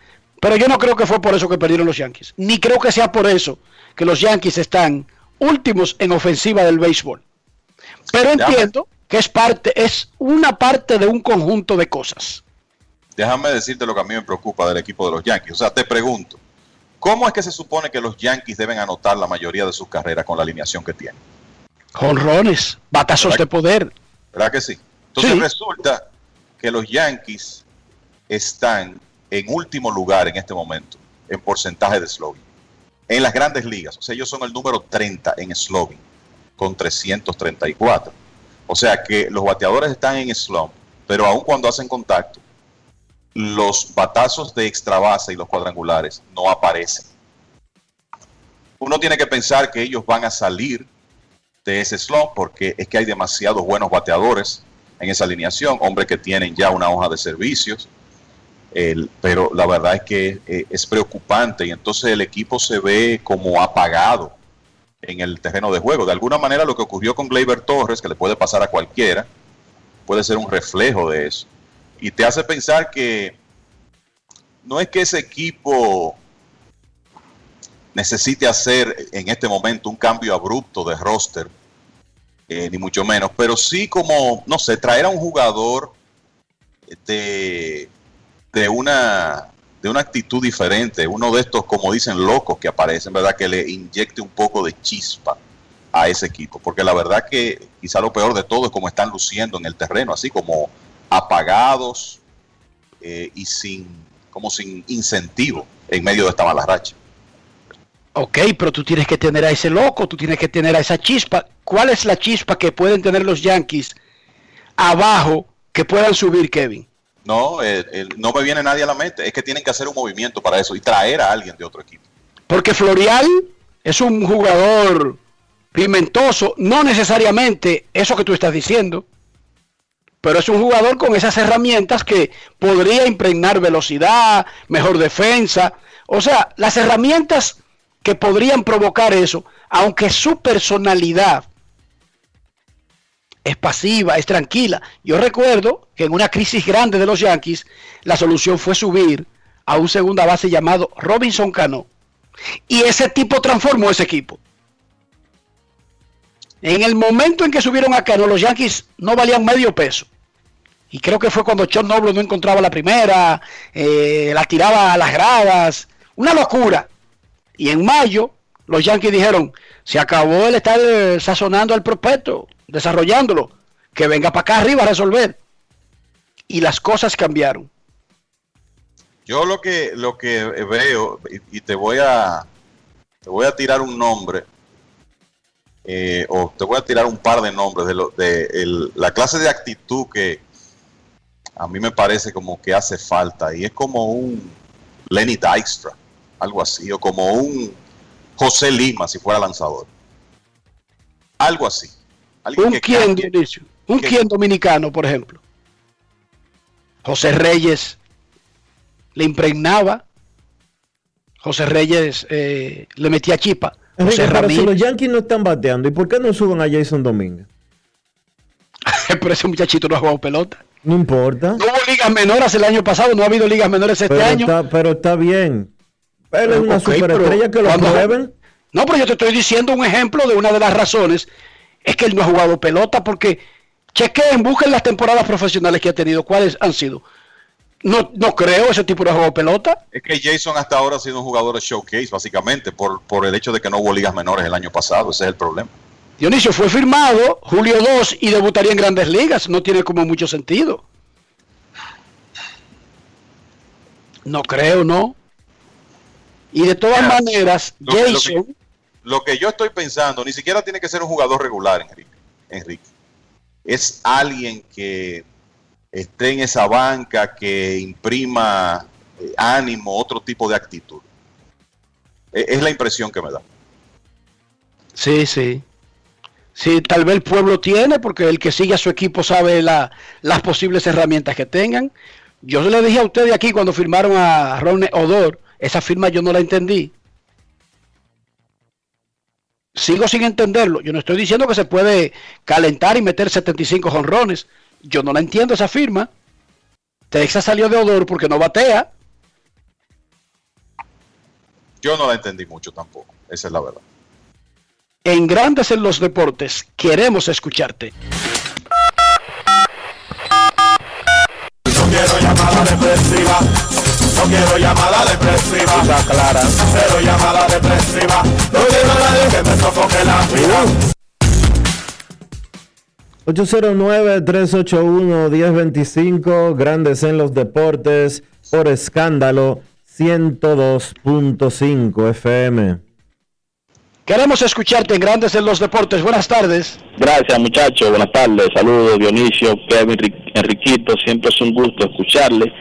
Pero yo no creo que fue por eso que perdieron los Yankees. Ni creo que sea por eso que los Yankees están últimos en ofensiva del béisbol. Pero entiendo que es parte, es una parte de un conjunto de cosas. Déjame decirte lo que a mí me preocupa del equipo de los Yankees. O sea, te pregunto, ¿cómo es que se supone que los Yankees deben anotar la mayoría de sus carreras con la alineación que tienen? Jonrones, batazos de poder. ¿Verdad que sí? Entonces resulta que los Yankees están en último lugar en este momento en porcentaje de slugging. En las grandes ligas, o sea, ellos son el número 30 en slugging con 334. O sea que los bateadores están en slump, pero aun cuando hacen contacto, los batazos de extra base y los cuadrangulares no aparecen. Uno tiene que pensar que ellos van a salir de ese slump porque es que hay demasiados buenos bateadores en esa alineación, hombres que tienen ya una hoja de servicios, pero la verdad es que eh, es preocupante y entonces el equipo se ve como apagado en el terreno de juego. De alguna manera lo que ocurrió con Gleyber Torres, que le puede pasar a cualquiera, puede ser un reflejo de eso. Y te hace pensar que no es que ese equipo necesite hacer en este momento un cambio abrupto de roster, eh, ni mucho menos, pero sí como, no sé, traer a un jugador de de una, de una actitud diferente, uno de estos, como dicen, locos que aparecen, ¿verdad? Que le inyecte un poco de chispa a ese equipo, porque la verdad que quizá lo peor de todo es como están luciendo en el terreno, así como apagados eh, y sin, como sin incentivo en medio de esta mala racha. Ok, pero tú tienes que tener a ese loco, tú tienes que tener a esa chispa. ¿Cuál es la chispa que pueden tener los Yankees abajo que puedan subir, Kevin? No, no me viene nadie a la mente. Es que tienen que hacer un movimiento para eso y traer a alguien de otro equipo. Porque Florial es un jugador pimentoso, no necesariamente eso que tú estás diciendo, pero es un jugador con esas herramientas que podría impregnar velocidad, mejor defensa. O sea, las herramientas que podrían provocar eso, aunque su personalidad es pasiva, es tranquila. Yo recuerdo que en una crisis grande de los Yankees, la solución fue subir a un segunda base llamado Robinson Cano. Y ese tipo transformó ese equipo. En el momento en que subieron a Cano, los Yankees no valían medio peso. Y creo que fue cuando John Noble no encontraba la primera, eh, la tiraba a las gradas. Una locura. Y en mayo, los Yankees dijeron, se acabó el estar sazonando al prospecto desarrollándolo, que venga para acá arriba a resolver. Y las cosas cambiaron. Yo lo que lo que veo y, te voy a te voy a tirar un nombre eh, o te voy a tirar un par de nombres de, lo, de la clase de actitud que a mí me parece como que hace falta y es como un Lenny Dykstra, algo así, o como un José Lima si fuera lanzador. Algo así. Alguien ¿Un que quién, cambie. Dionisio? ¿Un quién dominicano, por ejemplo? José Reyes le impregnaba. José Reyes eh, le metía chipa. Enrique, José pero si los Ramírez. Yankees no están bateando, ¿y por qué no suben a Jason Domínguez? Pero ese muchachito no ha jugado pelota. No importa. No hubo ligas menores el año pasado, no ha habido ligas menores este Pero año. está, pero está bien. Él es una Ok, pero superestrella que lo cuando- mueven. No, pero yo te estoy diciendo un ejemplo de una de las razones. Es que él no ha jugado pelota porque chequeen, busquen las temporadas profesionales que ha tenido. ¿Cuáles han sido? No, no creo ese tipo de juego pelota. Es que Jason hasta ahora ha sido un jugador de showcase, básicamente, por, por el hecho de que no hubo ligas menores el año pasado. Ese es el problema. Dionisio fue firmado julio 2 y debutaría en grandes ligas. No tiene como mucho sentido. No creo, ¿no? Y de todas Mira, maneras, Lo que- lo que- Jason, Lo que yo estoy pensando, ni siquiera tiene que ser un jugador regular, Enrique. Enrique. Es alguien que esté en esa banca, que imprima eh, ánimo, otro tipo de actitud. E- Es la impresión que me da. sí, sí. Sí, tal vez el pueblo tiene, porque el que sigue a su equipo sabe la- las posibles herramientas que tengan. Yo le dije a ustedes aquí cuando firmaron a Ron Odor, esa firma yo no la entendí. Sigo sin entenderlo. Yo no estoy diciendo que se puede calentar y meter 75 jonrones. Yo no la entiendo esa firma. Texas salió de Odor porque no batea. Yo no la entendí mucho tampoco. Esa es la verdad. En Grandes en los Deportes queremos escucharte. No quiero llamada depresiva. No quiero llamada depresiva. Está clara. Cero llamada depresiva. No quiero a nadie que me sofoque la vida. 809-381-1025, Grandes en los Deportes, por escándalo 102.5 FM. Queremos escucharte en Grandes en los Deportes. Buenas tardes. Gracias muchachos, buenas tardes, saludos Dionisio, Kevin, Enri- Enriquito, siempre es un gusto escucharle.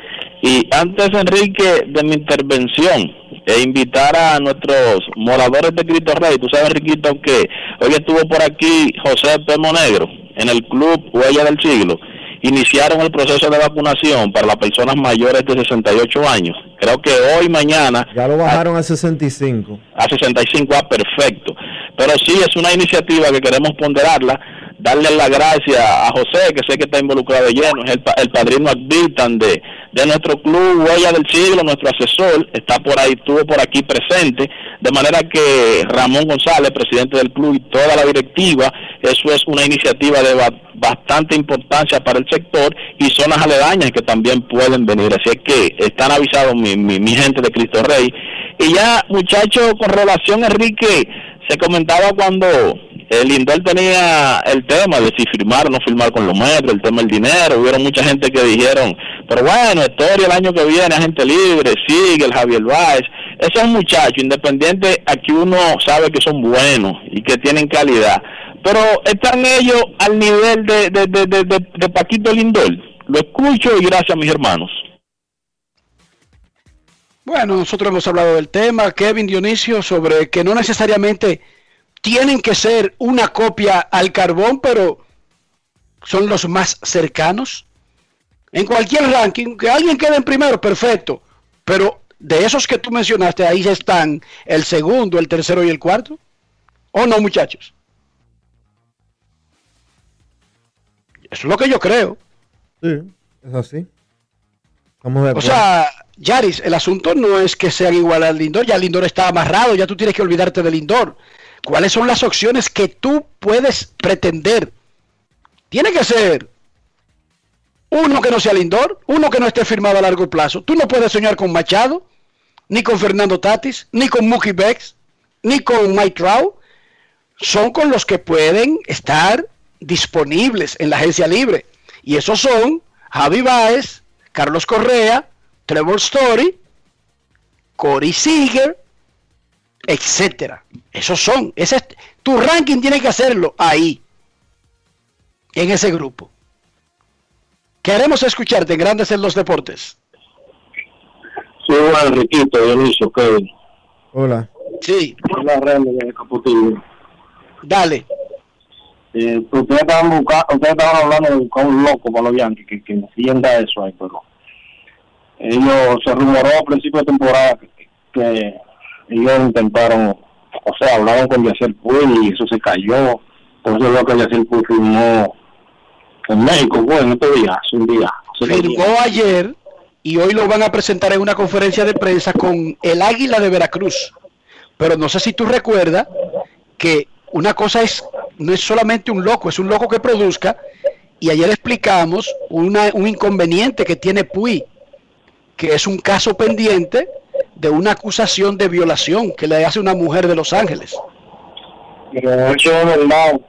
Y antes Enrique de mi intervención, e invitar a nuestros moradores de Cristo Rey, tú sabes Enriquito que hoy estuvo por aquí José. Monegro en el club Huella del Siglo, iniciaron el proceso de vacunación para las personas mayores de 68 años. Creo que hoy, mañana, Ya lo bajaron a 65. a 65 ah, perfecto. Pero sí es una iniciativa que queremos ponderarla, darle las gracias a José, que sé que está involucrado de lleno, es el, pa- el padrino Adviltan de, nuestro club Huella del Siglo, nuestro asesor, está por ahí, estuvo por aquí presente, de manera que Ramón González, presidente del club y toda la directiva, eso es una iniciativa de ba- bastante importancia para el sector y zonas aledañas que también pueden venir. Así es que están avisados mi, mi, mi gente de Cristo Rey. Y ya, muchachos, con relación, Enrique, se comentaba cuando el Lindor tenía el tema de si firmar o no firmar con los metros, el tema del dinero. Hubieron mucha gente que dijeron, pero bueno, historia el año que viene, agente libre, sigue el Javier Báez. Esos muchachos, independientes, aquí uno sabe que son buenos y que tienen calidad. Pero están ellos al nivel de, de, de, de, de- Paquito Lindor. Lo escucho y gracias mis hermanos. Bueno, nosotros hemos hablado del tema, Kevin Dionisio, sobre que no necesariamente tienen que ser una copia al carbón, pero son los más cercanos. En cualquier ranking, que alguien quede en primero, perfecto. Pero de esos que tú mencionaste, ahí están el segundo, el tercero y el cuarto. ¿O no, muchachos? Eso es lo que yo creo. Sí, es así. Estamos de O acuerdo. sea, Yaris, el asunto no es que sean igual al Lindor, ya el Lindor está amarrado, ya tú tienes que olvidarte del Lindor. ¿Cuáles son las opciones que tú puedes pretender? Tiene que ser uno que no sea Lindor, uno que no esté firmado a largo plazo. Tú no puedes soñar con Machado, ni con Fernando Tatis, ni con Mookie Becks, ni con Mike Trout. Son con los que pueden estar disponibles en la agencia libre. Y esos son Javi Baez, Carlos Correa, Trevor Story, Corey Seager, etcétera. Esos son, ese es, tu ranking tiene que hacerlo ahí, en ese grupo. Queremos escucharte en Grandes en los Deportes. Sí, bueno, Enriquito, Dionisio, Kevin. Hola. Sí. Hola, Remy, de Caputillo. Dale. Eh, ustedes, estaban busca- ustedes estaban hablando de buscar un loco para los Yankees que, que encienda eso ahí, pero ellos se rumoró a principio de temporada que, que ellos intentaron, o sea, hablaron con Yacel Puig y eso se cayó. Entonces veo que Yacel Puig firmó en México, fue en este día, hace un día. Firmó ayer y hoy lo van a presentar en una conferencia de prensa con el Águila de Veracruz. Pero no sé si tú recuerdas que una cosa es, no es solamente un loco, es un loco que produzca. Y ayer explicamos una- un inconveniente que tiene Puy, que es un caso pendiente de una acusación de violación que le hace una mujer de Los Ángeles. Pero eso es verdad,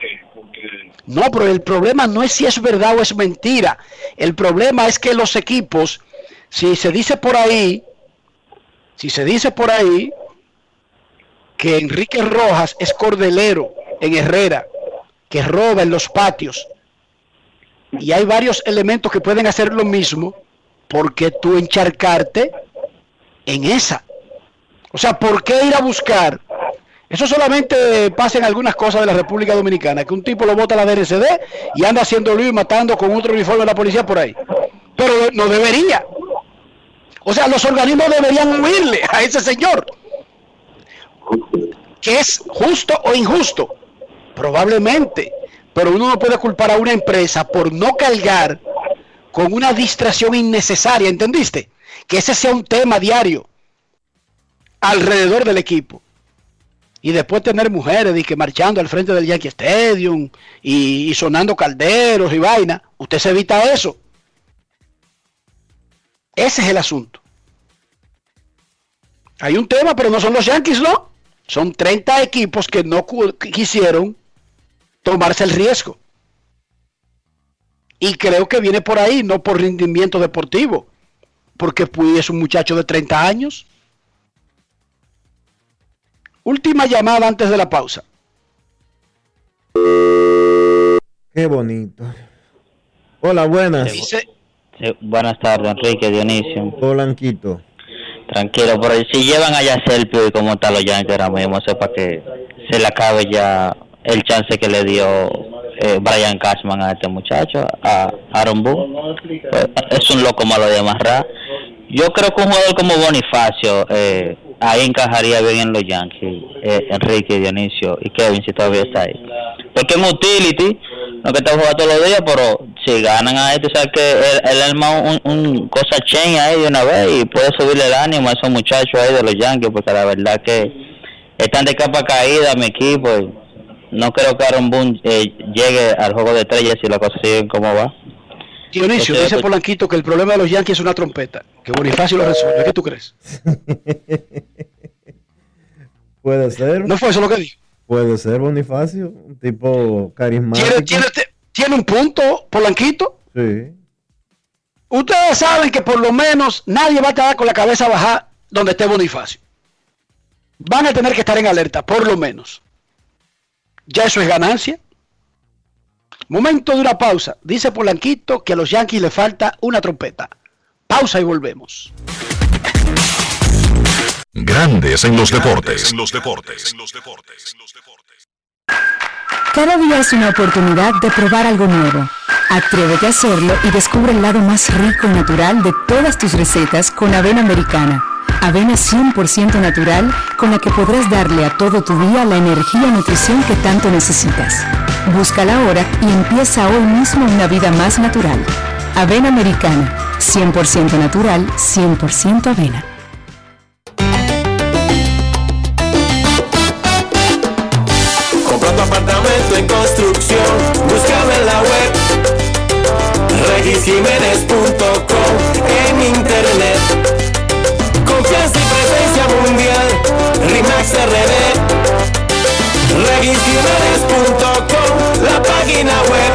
No, pero el problema no es si es verdad o es mentira. El problema es que los equipos, si se dice por ahí, si se dice por ahí que Enrique Rojas es cordelero en Herrera, que roba en los patios, y hay varios elementos que pueden hacer lo mismo, ¿por qué tú encharcarte en esa? O sea, ¿por qué ir a buscar? Eso solamente pasa en algunas cosas de la República Dominicana, que un tipo lo bota a la DNCD y anda haciendo lío y matando con otro uniforme de la policía por ahí. Pero no debería. O sea, los organismos deberían huirle a ese señor. Que es justo o injusto. Probablemente. Pero uno no puede culpar a una empresa por no cargar con una distracción innecesaria, ¿entendiste? Que ese sea un tema diario alrededor del equipo. Y después tener mujeres que marchando al frente del Yankee Stadium y, y sonando calderos y vaina. Usted se evita eso. Ese es el asunto. Hay un tema, pero no son los Yankees, ¿no? Son 30 equipos que no quisieron tomarse el riesgo. Y creo que viene por ahí, no por rendimiento deportivo. Porque Puy es un muchacho de 30 años. Última llamada antes de la pausa. Qué bonito. Hola, buenas. Sí, buenas tardes, Enrique Dionisio. Blanquito. Tranquilo, pero si llevan allá Serpio y como está los Yankees ahora mismo, para que se le acabe ya el chance que le dio eh, Brian Cashman a este muchacho, a Aaron Boone. Pues, es un loco malo de amarrar. Yo creo que un jugador como Bonifacio eh, ahí encajaría bien en los Yankees, eh, Enrique Dionisio y Kevin si todavía está ahí. Porque en utility, no que está jugando todos los días, pero si ganan a este, sabes que él, él arma un, un cosa chain ahí de una vez y puede subirle el ánimo a esos muchachos ahí de los Yankees, porque la verdad que están de capa caída mi equipo y no creo que Aaron Boone eh, llegue al juego de estrellas si las cosas siguen como va. Dionisio, Entonces, dice Polanquito que el problema de los Yankees es una trompeta. Que Bonifacio lo resuelve. ¿Qué tú crees? Puede ser. ¿No fue eso lo que dijo? Puede ser Bonifacio, un tipo carismático. ¿Tiene, tiene, tiene un punto, Polanquito? Sí. Ustedes saben que por lo menos nadie va a estar con la cabeza baja donde esté Bonifacio. Van a tener que estar en alerta, por lo menos. Ya eso es ganancia. Momento de una pausa. Dice Polanquito que a los Yankees le falta una trompeta. Pausa y volvemos. Grandes en los deportes. En los deportes. Cada día es una oportunidad de probar algo nuevo. Atrévete a hacerlo y descubre el lado más rico y natural de todas tus recetas con avena americana. Avena 100% natural con la que podrás darle a todo tu día la energía y nutrición que tanto necesitas. Búscala ahora y empieza hoy mismo una vida más natural. Avena americana, 100% natural, 100% avena. Compra tu apartamento en construcción, búscame en la web regisjiménez.com en internet. Regisjiménez.com, la página web.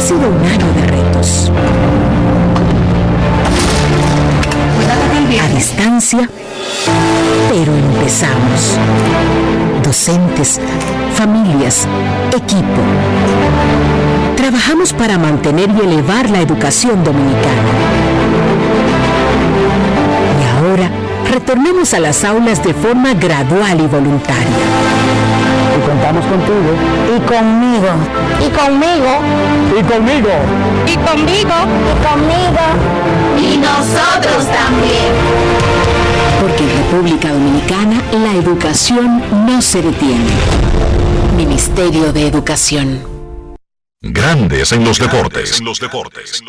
sido un año de retos. A distancia, pero empezamos. Docentes, familias, equipo. Trabajamos para mantener y elevar la educación dominicana. Y ahora, retornemos a las aulas de forma gradual y voluntaria. Y contamos contigo. Y conmigo. Y conmigo. Y conmigo. Y conmigo. Y conmigo. Y nosotros también. Porque en República Dominicana la educación no se detiene. Ministerio de Educación. Grandes en los deportes. los deportes.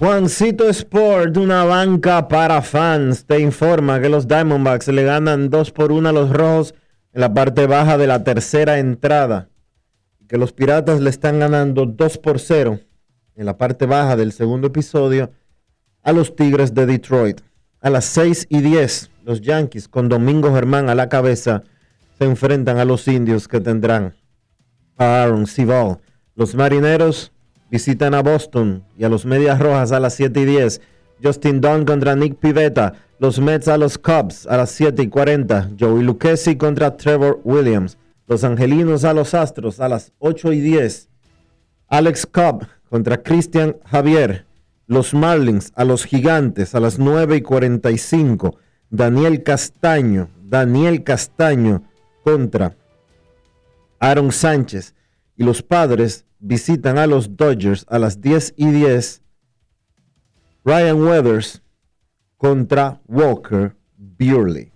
Juancito Sport, una banca para fans, te informa que los Diamondbacks le ganan 2 por 1 a los Rojos en la parte baja de la tercera entrada. Que los Piratas le están ganando 2 por 0 en la parte baja del segundo episodio a los Tigres de Detroit. A las 6 y 10, los Yankees con Domingo Germán a la cabeza se enfrentan a los indios que tendrán a Aaron Cibal. Los marineros visitan a Boston y a los Medias Rojas a las 7 y 10. Justin Dunn contra Nick Pivetta. Los Mets a los Cubs a las 7 y 40. Joey Lucchesi contra Trevor Williams. Los Angelinos a los Astros a las 8 y 10. Alex Cobb contra Christian Javier. Los Marlins a los Gigantes a las 9 y 45. Daniel Castaño. Daniel Castaño contra Aaron Sánchez. Y los Padres visitan a los Dodgers a las 10 y 10. Ryan Weathers contra Walker Buehler.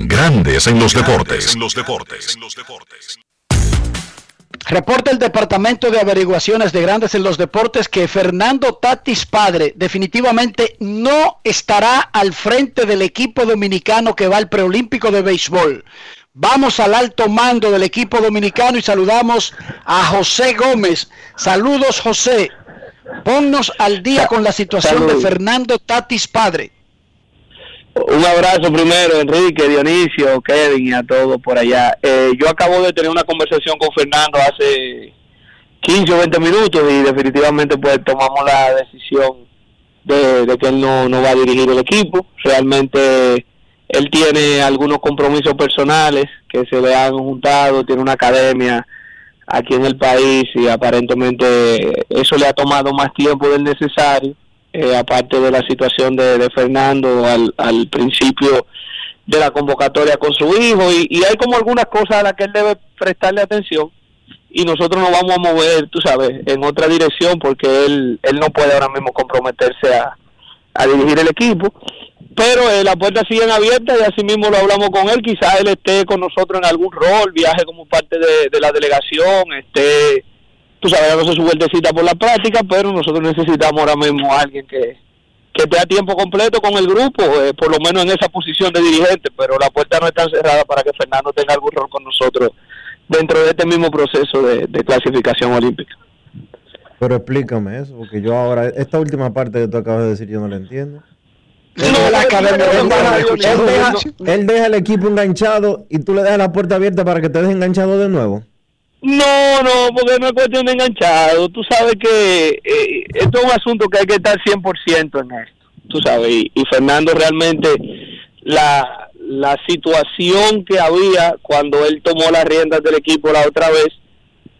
Grandes en los deportes. los deportes. Reporta el Departamento de Averiguaciones de Grandes en los Deportes que Fernando Tatis Padre definitivamente no estará al frente del equipo dominicano que va al preolímpico de béisbol. Vamos al alto mando del equipo dominicano y saludamos a José Gómez. Saludos José. Ponnos al día con la situación de Fernando Tatis Padre. Un abrazo primero, Enrique, Dionisio, Kevin y a todos por allá. Eh, yo acabo de tener una conversación con Fernando hace 15 o 20 minutos y definitivamente pues tomamos la decisión de, de que él no, no va a dirigir el equipo. Realmente él tiene algunos compromisos personales que se le han juntado, tiene una academia aquí en el país y aparentemente eso le ha tomado más tiempo del necesario eh, aparte de la situación de, de Fernando al, al principio de la convocatoria con su hijo y, hay como algunas cosas a las que él debe prestarle atención y nosotros nos vamos a mover, tú sabes, en otra dirección porque él, él no puede ahora mismo comprometerse a, a dirigir el equipo. Pero eh, las puertas siguen abiertas y así mismo lo hablamos con él. Quizás él esté con nosotros en algún rol, viaje como parte de, de la delegación, esté tú sabes, dándose su vueltecita por la práctica, pero nosotros necesitamos ahora mismo a alguien que, que esté a tiempo completo con el grupo, eh, por lo menos en esa posición de dirigente, pero la puerta no está cerrada para que Fernando tenga algún rol con nosotros dentro de este mismo proceso de, de clasificación olímpica. Pero explícame eso, porque yo ahora, esta última parte que tú acabas de decir, yo no la entiendo. Él deja, él deja el equipo enganchado y tú le dejas la puerta abierta para que te deje enganchado de nuevo. No, no, porque no es cuestión de enganchado. Tú sabes que eh, esto es un asunto que hay que estar 100% en esto. Tú sabes, y, Fernando realmente la, la situación que había cuando él tomó las riendas del equipo la otra vez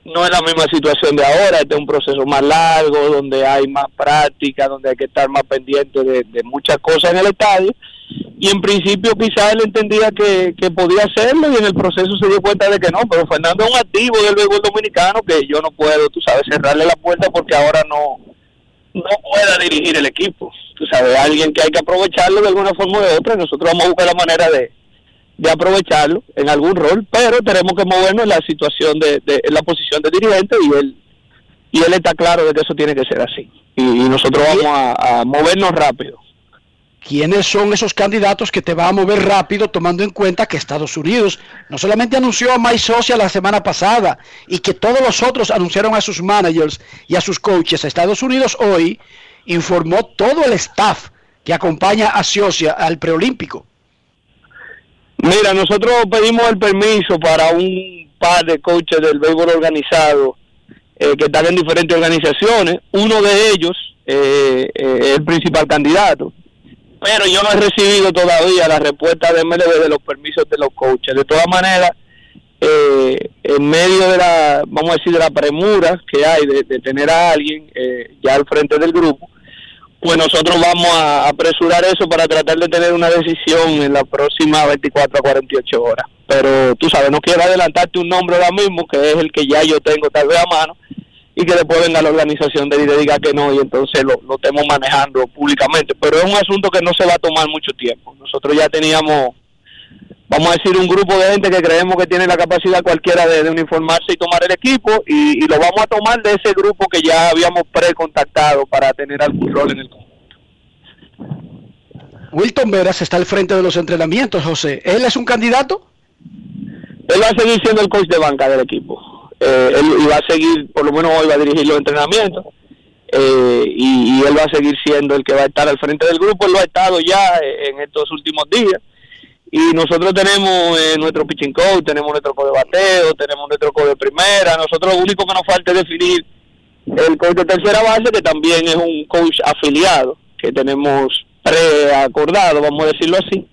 no es la misma situación de ahora. Este es un proceso más largo, donde hay más práctica, donde hay que estar más pendiente de muchas cosas en el estadio. Y en principio quizás él entendía que, que podía hacerlo y en el proceso se dio cuenta de que no, pero Fernando es un activo del béisbol dominicano que yo no puedo, tú sabes, cerrarle la puerta porque ahora no, no pueda dirigir el equipo. Tú sabes, alguien que hay que aprovecharlo de alguna forma de otra, y nosotros vamos a buscar la manera de, de aprovecharlo en algún rol, pero tenemos que movernos en la situación de, de en la posición de dirigente y él y él está claro de que eso tiene que ser así. Y, y nosotros vamos a, a movernos rápido. ¿Quiénes son esos candidatos que te va a mover rápido tomando en cuenta que Estados Unidos no solamente anunció a Mike Socia la semana pasada y que todos los otros anunciaron a sus managers y a sus coaches? Estados Unidos hoy informó todo el staff que acompaña a Socia al preolímpico. Mira, nosotros pedimos el permiso para un par de coaches del béisbol organizado eh, que están en diferentes organizaciones. Uno de ellos eh, eh, es el principal candidato. Pero yo no he recibido todavía la respuesta de MLB de los permisos de los coaches. De todas maneras, eh, en medio de la, vamos a decir, de la premura que hay de, tener a alguien eh, ya al frente del grupo, pues nosotros vamos a apresurar eso para tratar de tener una decisión en las próximas 24 a 48 horas. Pero tú sabes, no quiero adelantarte un nombre ahora mismo, que es el que ya yo tengo tal vez a mano, y que después venga la organización de y le diga que no, y entonces lo, lo estemos manejando públicamente. Pero es un asunto que no se va a tomar mucho tiempo. Nosotros ya teníamos, vamos a decir, un grupo de gente que creemos que tiene la capacidad cualquiera de, de uniformarse y tomar el equipo, y, y lo vamos a tomar de ese grupo que ya habíamos precontactado para tener algún rol en el Wilton Veras está al frente de los entrenamientos, José. ¿Él es un candidato? Él va a seguir siendo el coach de banca del equipo. Eh, él va a seguir, por lo menos hoy va a dirigir los entrenamientos. eh, y, él va a seguir siendo el que va a estar al frente del grupo. Él lo ha estado ya eh, en estos últimos días. Y nosotros tenemos eh, nuestro pitching coach, tenemos nuestro coach de bateo, tenemos nuestro coach de primera. Nosotros lo único que nos falta es definir el coach de tercera base, que también es un coach afiliado, que tenemos preacordado, vamos a decirlo así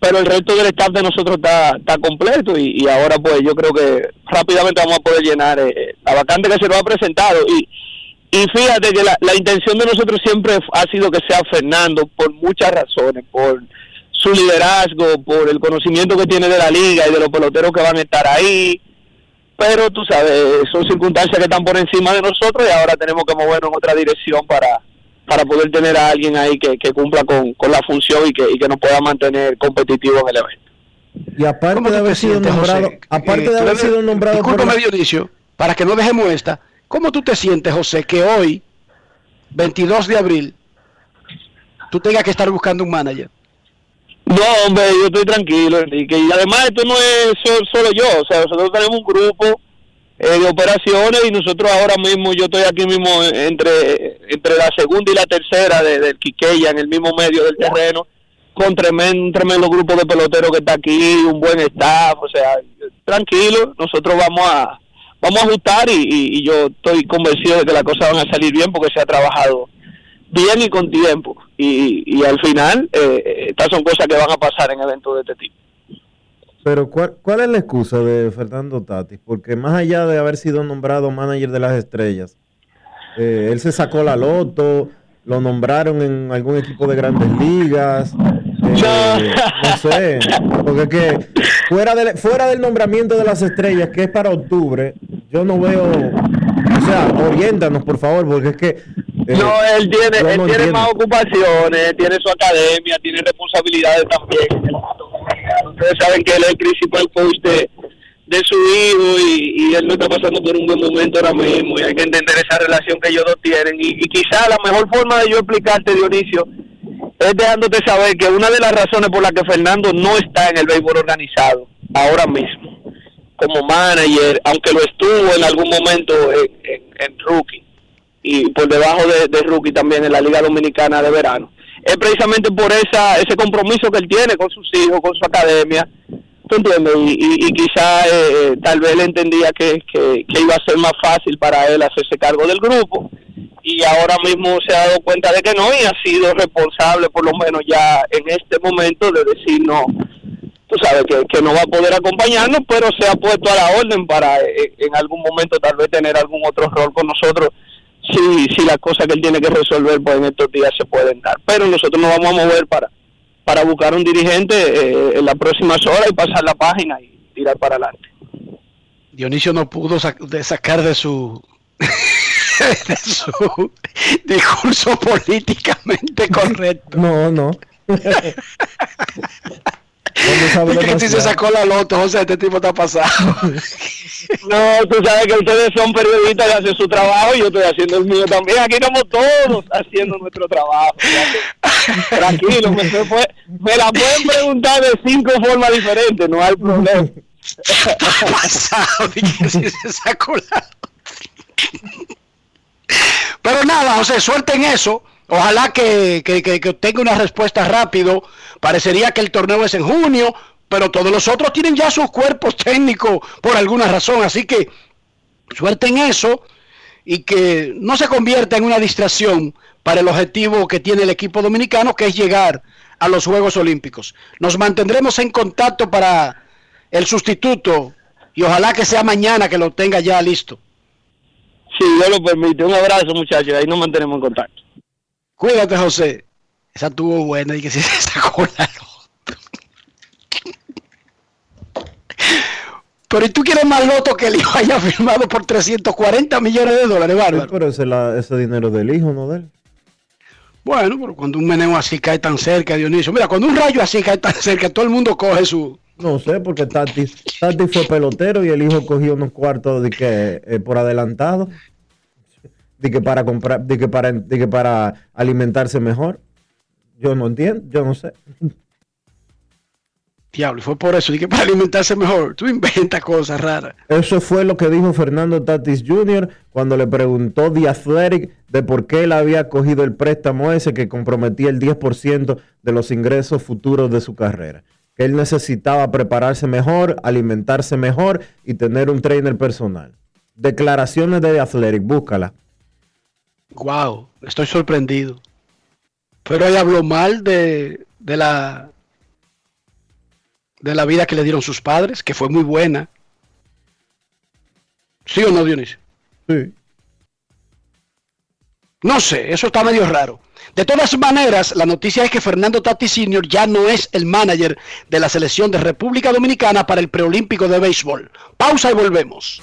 pero el resto del staff de nosotros está, está completo y, ahora pues yo creo que rápidamente vamos a poder llenar eh, la vacante que se nos ha presentado. Y, y fíjate que la, la intención de nosotros siempre ha sido que sea Fernando por muchas razones, por su liderazgo, por el conocimiento que tiene de la liga y de los peloteros que van a estar ahí, pero tú sabes, son circunstancias que están por encima de nosotros y ahora tenemos que movernos en otra dirección para para poder tener a alguien ahí que, que cumpla con, con la función y que, y que nos pueda mantener competitivos en el evento. Y aparte de haber sido nombrado, aparte de haber sido nombrado por Discúlpame, Dionisio, para que no dejemos esta. ¿Cómo tú te sientes, José, que hoy, 22 de abril, tú tengas que estar buscando un manager? No, hombre, yo estoy tranquilo, Enrique. Y además esto no es so- solo yo, o sea, nosotros tenemos un grupo eh, de operaciones y nosotros ahora mismo, yo estoy aquí mismo entre entre la segunda y la tercera de, del Quiqueya, en el mismo medio del terreno, con tremendo, un tremendo grupo de peloteros que está aquí, un buen staff, o sea, tranquilo, nosotros vamos a vamos a ajustar y, y- y yo estoy convencido de que las cosas van a salir bien porque se ha trabajado bien y con tiempo. Y, y al final, eh, estas son cosas que van a pasar en eventos de este tipo. Pero ¿cuál, ¿cuál es la excusa de Fernando Tatis? Porque más allá de haber sido nombrado manager de las estrellas, eh, él se sacó la loto, lo nombraron en algún equipo de grandes ligas, eh, no sé, porque es que fuera del, fuera del nombramiento de las estrellas, que es para octubre, yo no veo, o sea, oriéntanos por favor, porque es que... eh, no, él tiene, él no tiene entiendo. más ocupaciones, tiene su academia, tiene responsabilidades también. Ustedes saben que él es el principal coach de, de su hijo y, él no está pasando por un buen momento ahora mismo y hay que entender esa relación que ellos dos tienen. Y, y quizá la mejor forma de yo explicarte, Dionisio, es dejándote saber que una de las razones por las que Fernando no está en el béisbol organizado ahora mismo, como manager, aunque lo estuvo en algún momento en, en- en rookie y por debajo de, de rookie también en la Liga Dominicana de verano, es precisamente por esa ese compromiso que él tiene con sus hijos, con su academia, ¿tú entiendes? Y, y, y quizá eh, eh, tal vez él entendía que, que, iba a ser más fácil para él hacerse cargo del grupo y ahora mismo se ha dado cuenta de que no y ha sido responsable por lo menos ya en este momento de decir no, tú sabes que, que no va a poder acompañarnos, pero se ha puesto a la orden para eh, en algún momento tal vez tener algún otro rol con nosotros si, si las cosas que él tiene que resolver pues en estos días se pueden dar. Pero nosotros nos vamos a mover para para buscar un dirigente eh, en las próximas horas y pasar la página y tirar para adelante. Dionisio no pudo sac- de sacar de su de su discurso políticamente correcto. No, no. sabe Dice que si se sacó la loto, José, este tipo está pasado. No, tú sabes que ustedes son periodistas que hacen su trabajo y yo estoy haciendo el mío también. Aquí estamos todos haciendo nuestro trabajo. Tranquilo, me, me fue- me la pueden preguntar de cinco formas diferentes, no hay problema. pasado, dije que si se sacó la Pero nada, José, suerte en eso. Ojalá que, que, que- obtenga una respuesta rápido. Parecería que el torneo es en junio, pero todos los otros tienen ya sus cuerpos técnicos por alguna razón. Así que suerte en eso y que no se convierta en una distracción para el objetivo que tiene el equipo dominicano, que es llegar a los Juegos Olímpicos. Nos mantendremos en contacto para el sustituto y ojalá que sea mañana que lo tenga ya listo. Si Dios lo permite. Un abrazo, muchachos. Ahí nos mantenemos en contacto. Cuídate, José. Esa tuvo buena y que si se sacó la loto. Pero ¿y tú quieres más loto que el hijo haya firmado por 340 millones de dólares, Sí, bárbaro? pero ese, la- ese dinero del hijo, no de él. Bueno, pero cuando un meneo así cae tan cerca, Dionisio. Mira, cuando un rayo así cae tan cerca, todo el mundo coge su... No sé, porque Tati, Tati fue pelotero y el hijo cogió unos cuartos de que eh, por adelantado. De que para comprar, de que para, de que para alimentarse mejor. Yo no entiendo, yo no sé. Diablo, fue por eso. Dije, para alimentarse mejor. Tú inventas cosas raras. Eso fue lo que dijo Fernando Tatis Jr. cuando le preguntó The Athletic de por qué él había cogido el préstamo ese que comprometía el 10% de los ingresos futuros de su carrera. Que él necesitaba prepararse mejor, alimentarse mejor y tener un trainer personal. Declaraciones de The Athletic, búscala. Wow, estoy sorprendido. Pero ella habló mal de, de la de la vida que le dieron sus padres, que fue muy buena. ¿Sí o no, Dionisio? Sí. No sé, eso está medio raro. De todas maneras, la noticia es que Fernando Tati Sr. ya no es el manager de la selección de República Dominicana para el preolímpico de béisbol. Pausa y volvemos.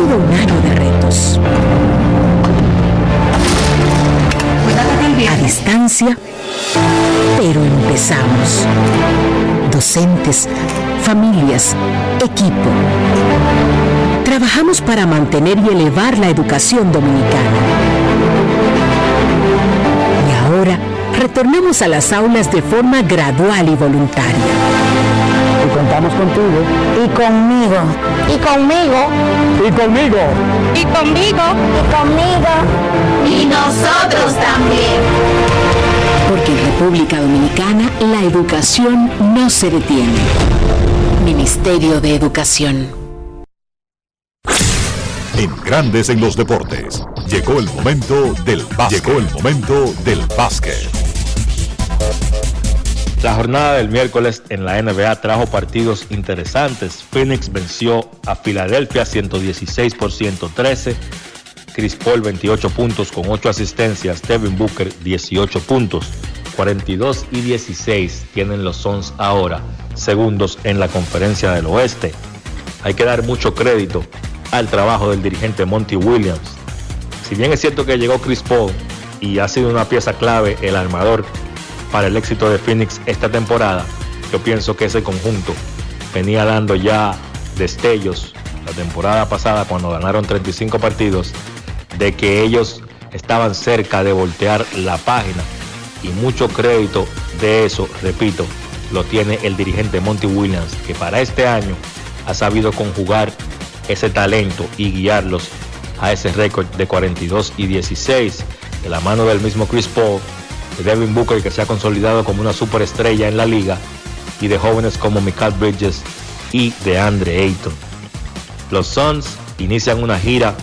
Sido un año de retos. A distancia, pero empezamos. Docentes, familias, equipo. Trabajamos para mantener y elevar la educación dominicana. Y ahora retornamos a las aulas de forma gradual y voluntaria. Contigo. Y conmigo. Y conmigo. Y conmigo. Y conmigo. Y conmigo. Y nosotros también. Porque en República Dominicana la educación no se detiene. Ministerio de Educación. En Grandes en los deportes. Llegó el momento del básquet. Llegó el momento del básquet. La jornada del miércoles en la NBA trajo partidos interesantes. Phoenix venció a Filadelfia 116 por 113. Chris Paul 28 puntos con 8 asistencias. Devin Booker 18 puntos. 42 y 16 tienen los Suns ahora, segundos en la conferencia del oeste. Hay que dar mucho crédito al trabajo del dirigente Monty Williams. Si bien es cierto que llegó Chris Paul y ha sido una pieza clave el armador para el éxito de Phoenix esta temporada. Yo pienso que ese conjunto venía dando ya destellos la temporada pasada cuando ganaron 35 partidos de que ellos estaban cerca de voltear la página y mucho crédito de eso, repito, lo tiene el dirigente Monty Williams, que para este año ha sabido conjugar ese talento y guiarlos a ese récord de 42 y 16 de la mano del mismo Chris Paul, Devin Booker que se ha consolidado como una superestrella en la liga y de jóvenes como Michael Bridges y de Andre Ayton. Los Suns inician una gira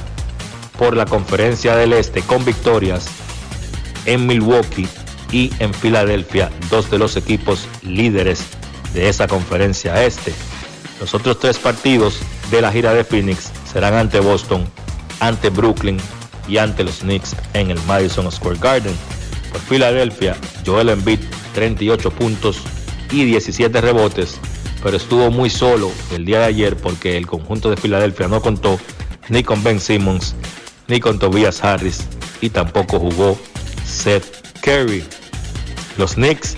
por la conferencia del Este con victorias en Milwaukee y en Filadelfia, dos de los equipos líderes de esa conferencia este. Los otros tres partidos de la gira de Phoenix serán ante Boston, ante Brooklyn y ante los Knicks en el Madison Square Garden. Por Filadelfia, Joel Embiid 38 puntos y 17 rebotes, pero estuvo muy solo el día de ayer porque el conjunto de Filadelfia no contó ni con Ben Simmons ni con Tobias Harris y tampoco jugó Seth Curry. Los Knicks,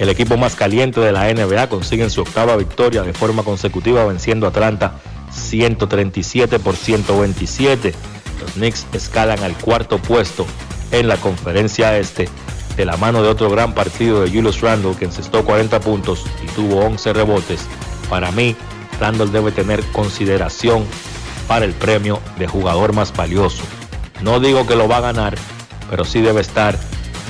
el equipo más caliente de la NBA, consiguen su octava victoria de forma consecutiva venciendo a Atlanta 137 por 127. Los Knicks escalan al cuarto puesto en la conferencia este de la mano de otro gran partido de Julius Randle que encestó 40 puntos y tuvo 11 rebotes. Para mí, Randle debe tener consideración para el premio de jugador más valioso. No digo que lo va a ganar, pero sí debe estar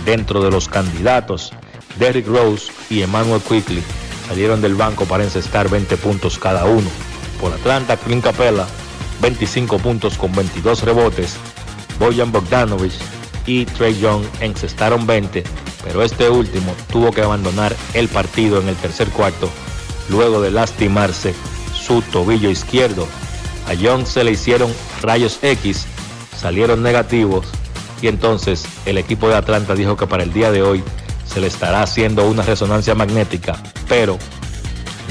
dentro de los candidatos. Derrick Rose y Emmanuel Quickly salieron del banco para encestar 20 puntos cada uno. Por Atlanta, Clint Capella, 25 puntos con 22 rebotes. Bojan Bogdanovich y Trey Young encestaron 20, pero este último tuvo que abandonar el partido en el tercer cuarto luego de lastimarse su tobillo izquierdo. A Young se le hicieron rayos X, salieron negativos y entonces el equipo de Atlanta dijo que para el día de hoy se le estará haciendo una resonancia magnética, pero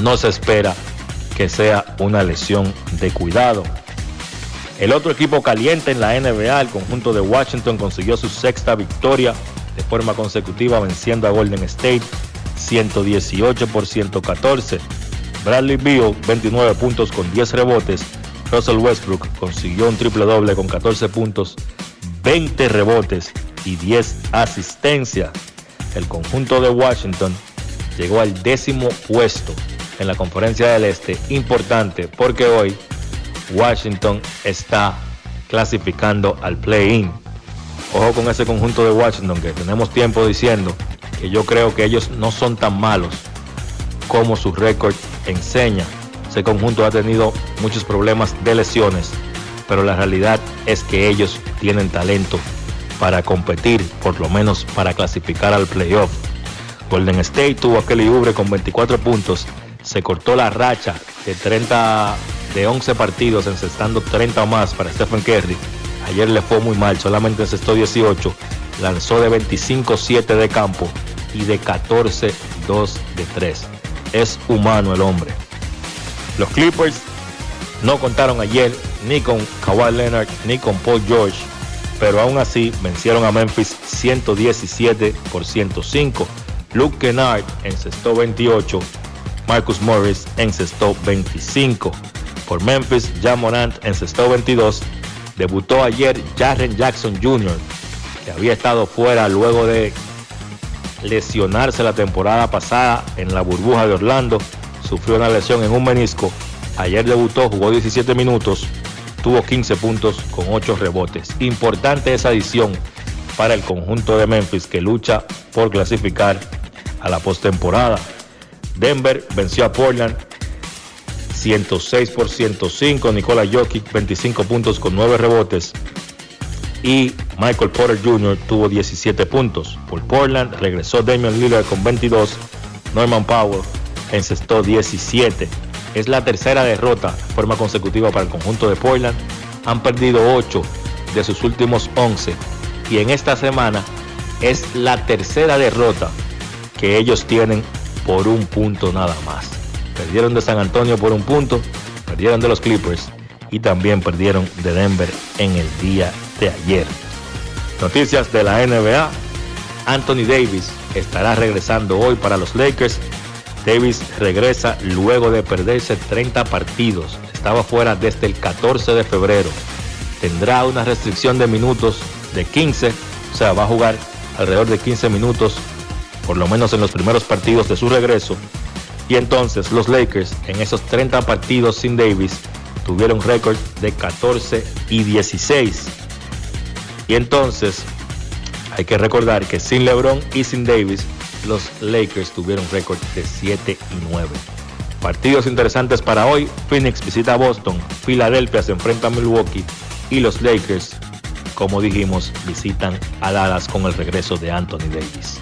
no se espera que sea una lesión de cuidado. El otro equipo caliente en la NBA, el conjunto de Washington, consiguió su sexta victoria de forma consecutiva venciendo a Golden State 118 por 114. Bradley Beal 29 puntos con 10 rebotes. Russell Westbrook consiguió un triple doble con 14 puntos 20 rebotes y 10 asistencias. El conjunto de Washington llegó al décimo puesto en la conferencia del Este. Importante porque hoy Washington está clasificando al play-in. Ojo con ese conjunto de Washington que tenemos tiempo diciendo que yo creo que ellos no son tan malos como su récord enseña. Ese conjunto ha tenido muchos problemas de lesiones pero la realidad es que ellos tienen talento para competir, por lo menos para clasificar al playoff. Golden State tuvo a Kelly Oubre con 24 puntos, se cortó la racha de 30 de 11 partidos encestando 30 o más para Stephen Curry. Ayer le fue muy mal, solamente encestó 18, lanzó de 25-7 de campo y de 14-2 de 3. Es humano el hombre. Los Clippers no contaron ayer ni con Kawhi Leonard ni con Paul George, pero aún así vencieron a Memphis 117 por 105. Luke Kennard encestó 28, Marcus Morris encestó 25. Por Memphis, Jan Morant encestó 22. Debutó ayer Jaren Jackson Jr., que había estado fuera luego de lesionarse la temporada pasada en la burbuja de Orlando. Sufrió una lesión en un menisco Ayer debutó, jugó 17 minutos, tuvo 15 puntos con 8 rebotes. Importante esa adición para el conjunto de Memphis que lucha por clasificar a la postemporada. Denver venció a Portland 106 por 105. Nikola Jokic 25 puntos con 9 rebotes. Y Michael Porter Jr. tuvo 17 puntos. Por Portland regresó Damian Lillard con 22. Norman Powell encestó 17. Es la tercera derrota de forma consecutiva para el conjunto de Portland. Han perdido 8 de sus últimos 11 y en esta semana es la tercera derrota que ellos tienen por un punto nada más. Perdieron de San Antonio por un punto, perdieron de los Clippers y también perdieron de Denver en el día de ayer. Noticias de la NBA. Anthony Davis estará regresando hoy para los Lakers. Davis regresa luego de perderse 30 partidos. Estaba fuera desde el 14 de febrero. Tendrá una restricción de minutos de 15, o sea, va a jugar alrededor de 15 minutos, por lo menos en los primeros partidos de su regreso. Y entonces los Lakers en esos 30 partidos sin Davis tuvieron récord de 14 y 16. Y entonces hay que recordar que sin LeBron y sin Davis, los Lakers tuvieron récord de 7 y 9. Partidos interesantes para hoy. Phoenix visita a Boston, Filadelfia se enfrenta a Milwaukee y los Lakers, como dijimos, visitan a Dallas con el regreso de Anthony Davis.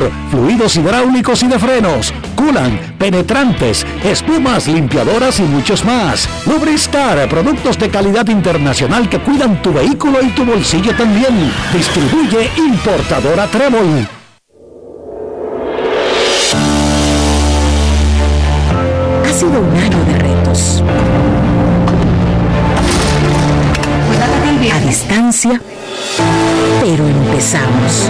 fluidos hidráulicos y de frenos, culan, penetrantes, espumas, limpiadoras y muchos más. Lubristar, productos de calidad internacional que cuidan tu vehículo y tu bolsillo también. Distribuye importadora Trébol. Ha sido un año de retos. A distancia, pero empezamos.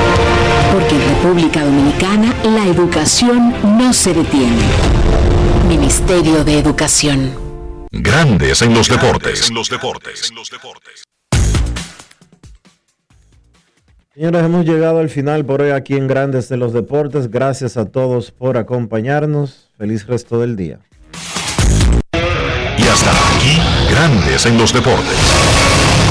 Porque en República Dominicana la educación no se detiene. Ministerio de Educación. Grandes en los deportes. En los deportes. Señores, hemos llegado al final por hoy aquí en Grandes de los Deportes. Gracias a todos por acompañarnos. Feliz resto del día. Y hasta aquí, Grandes en los Deportes.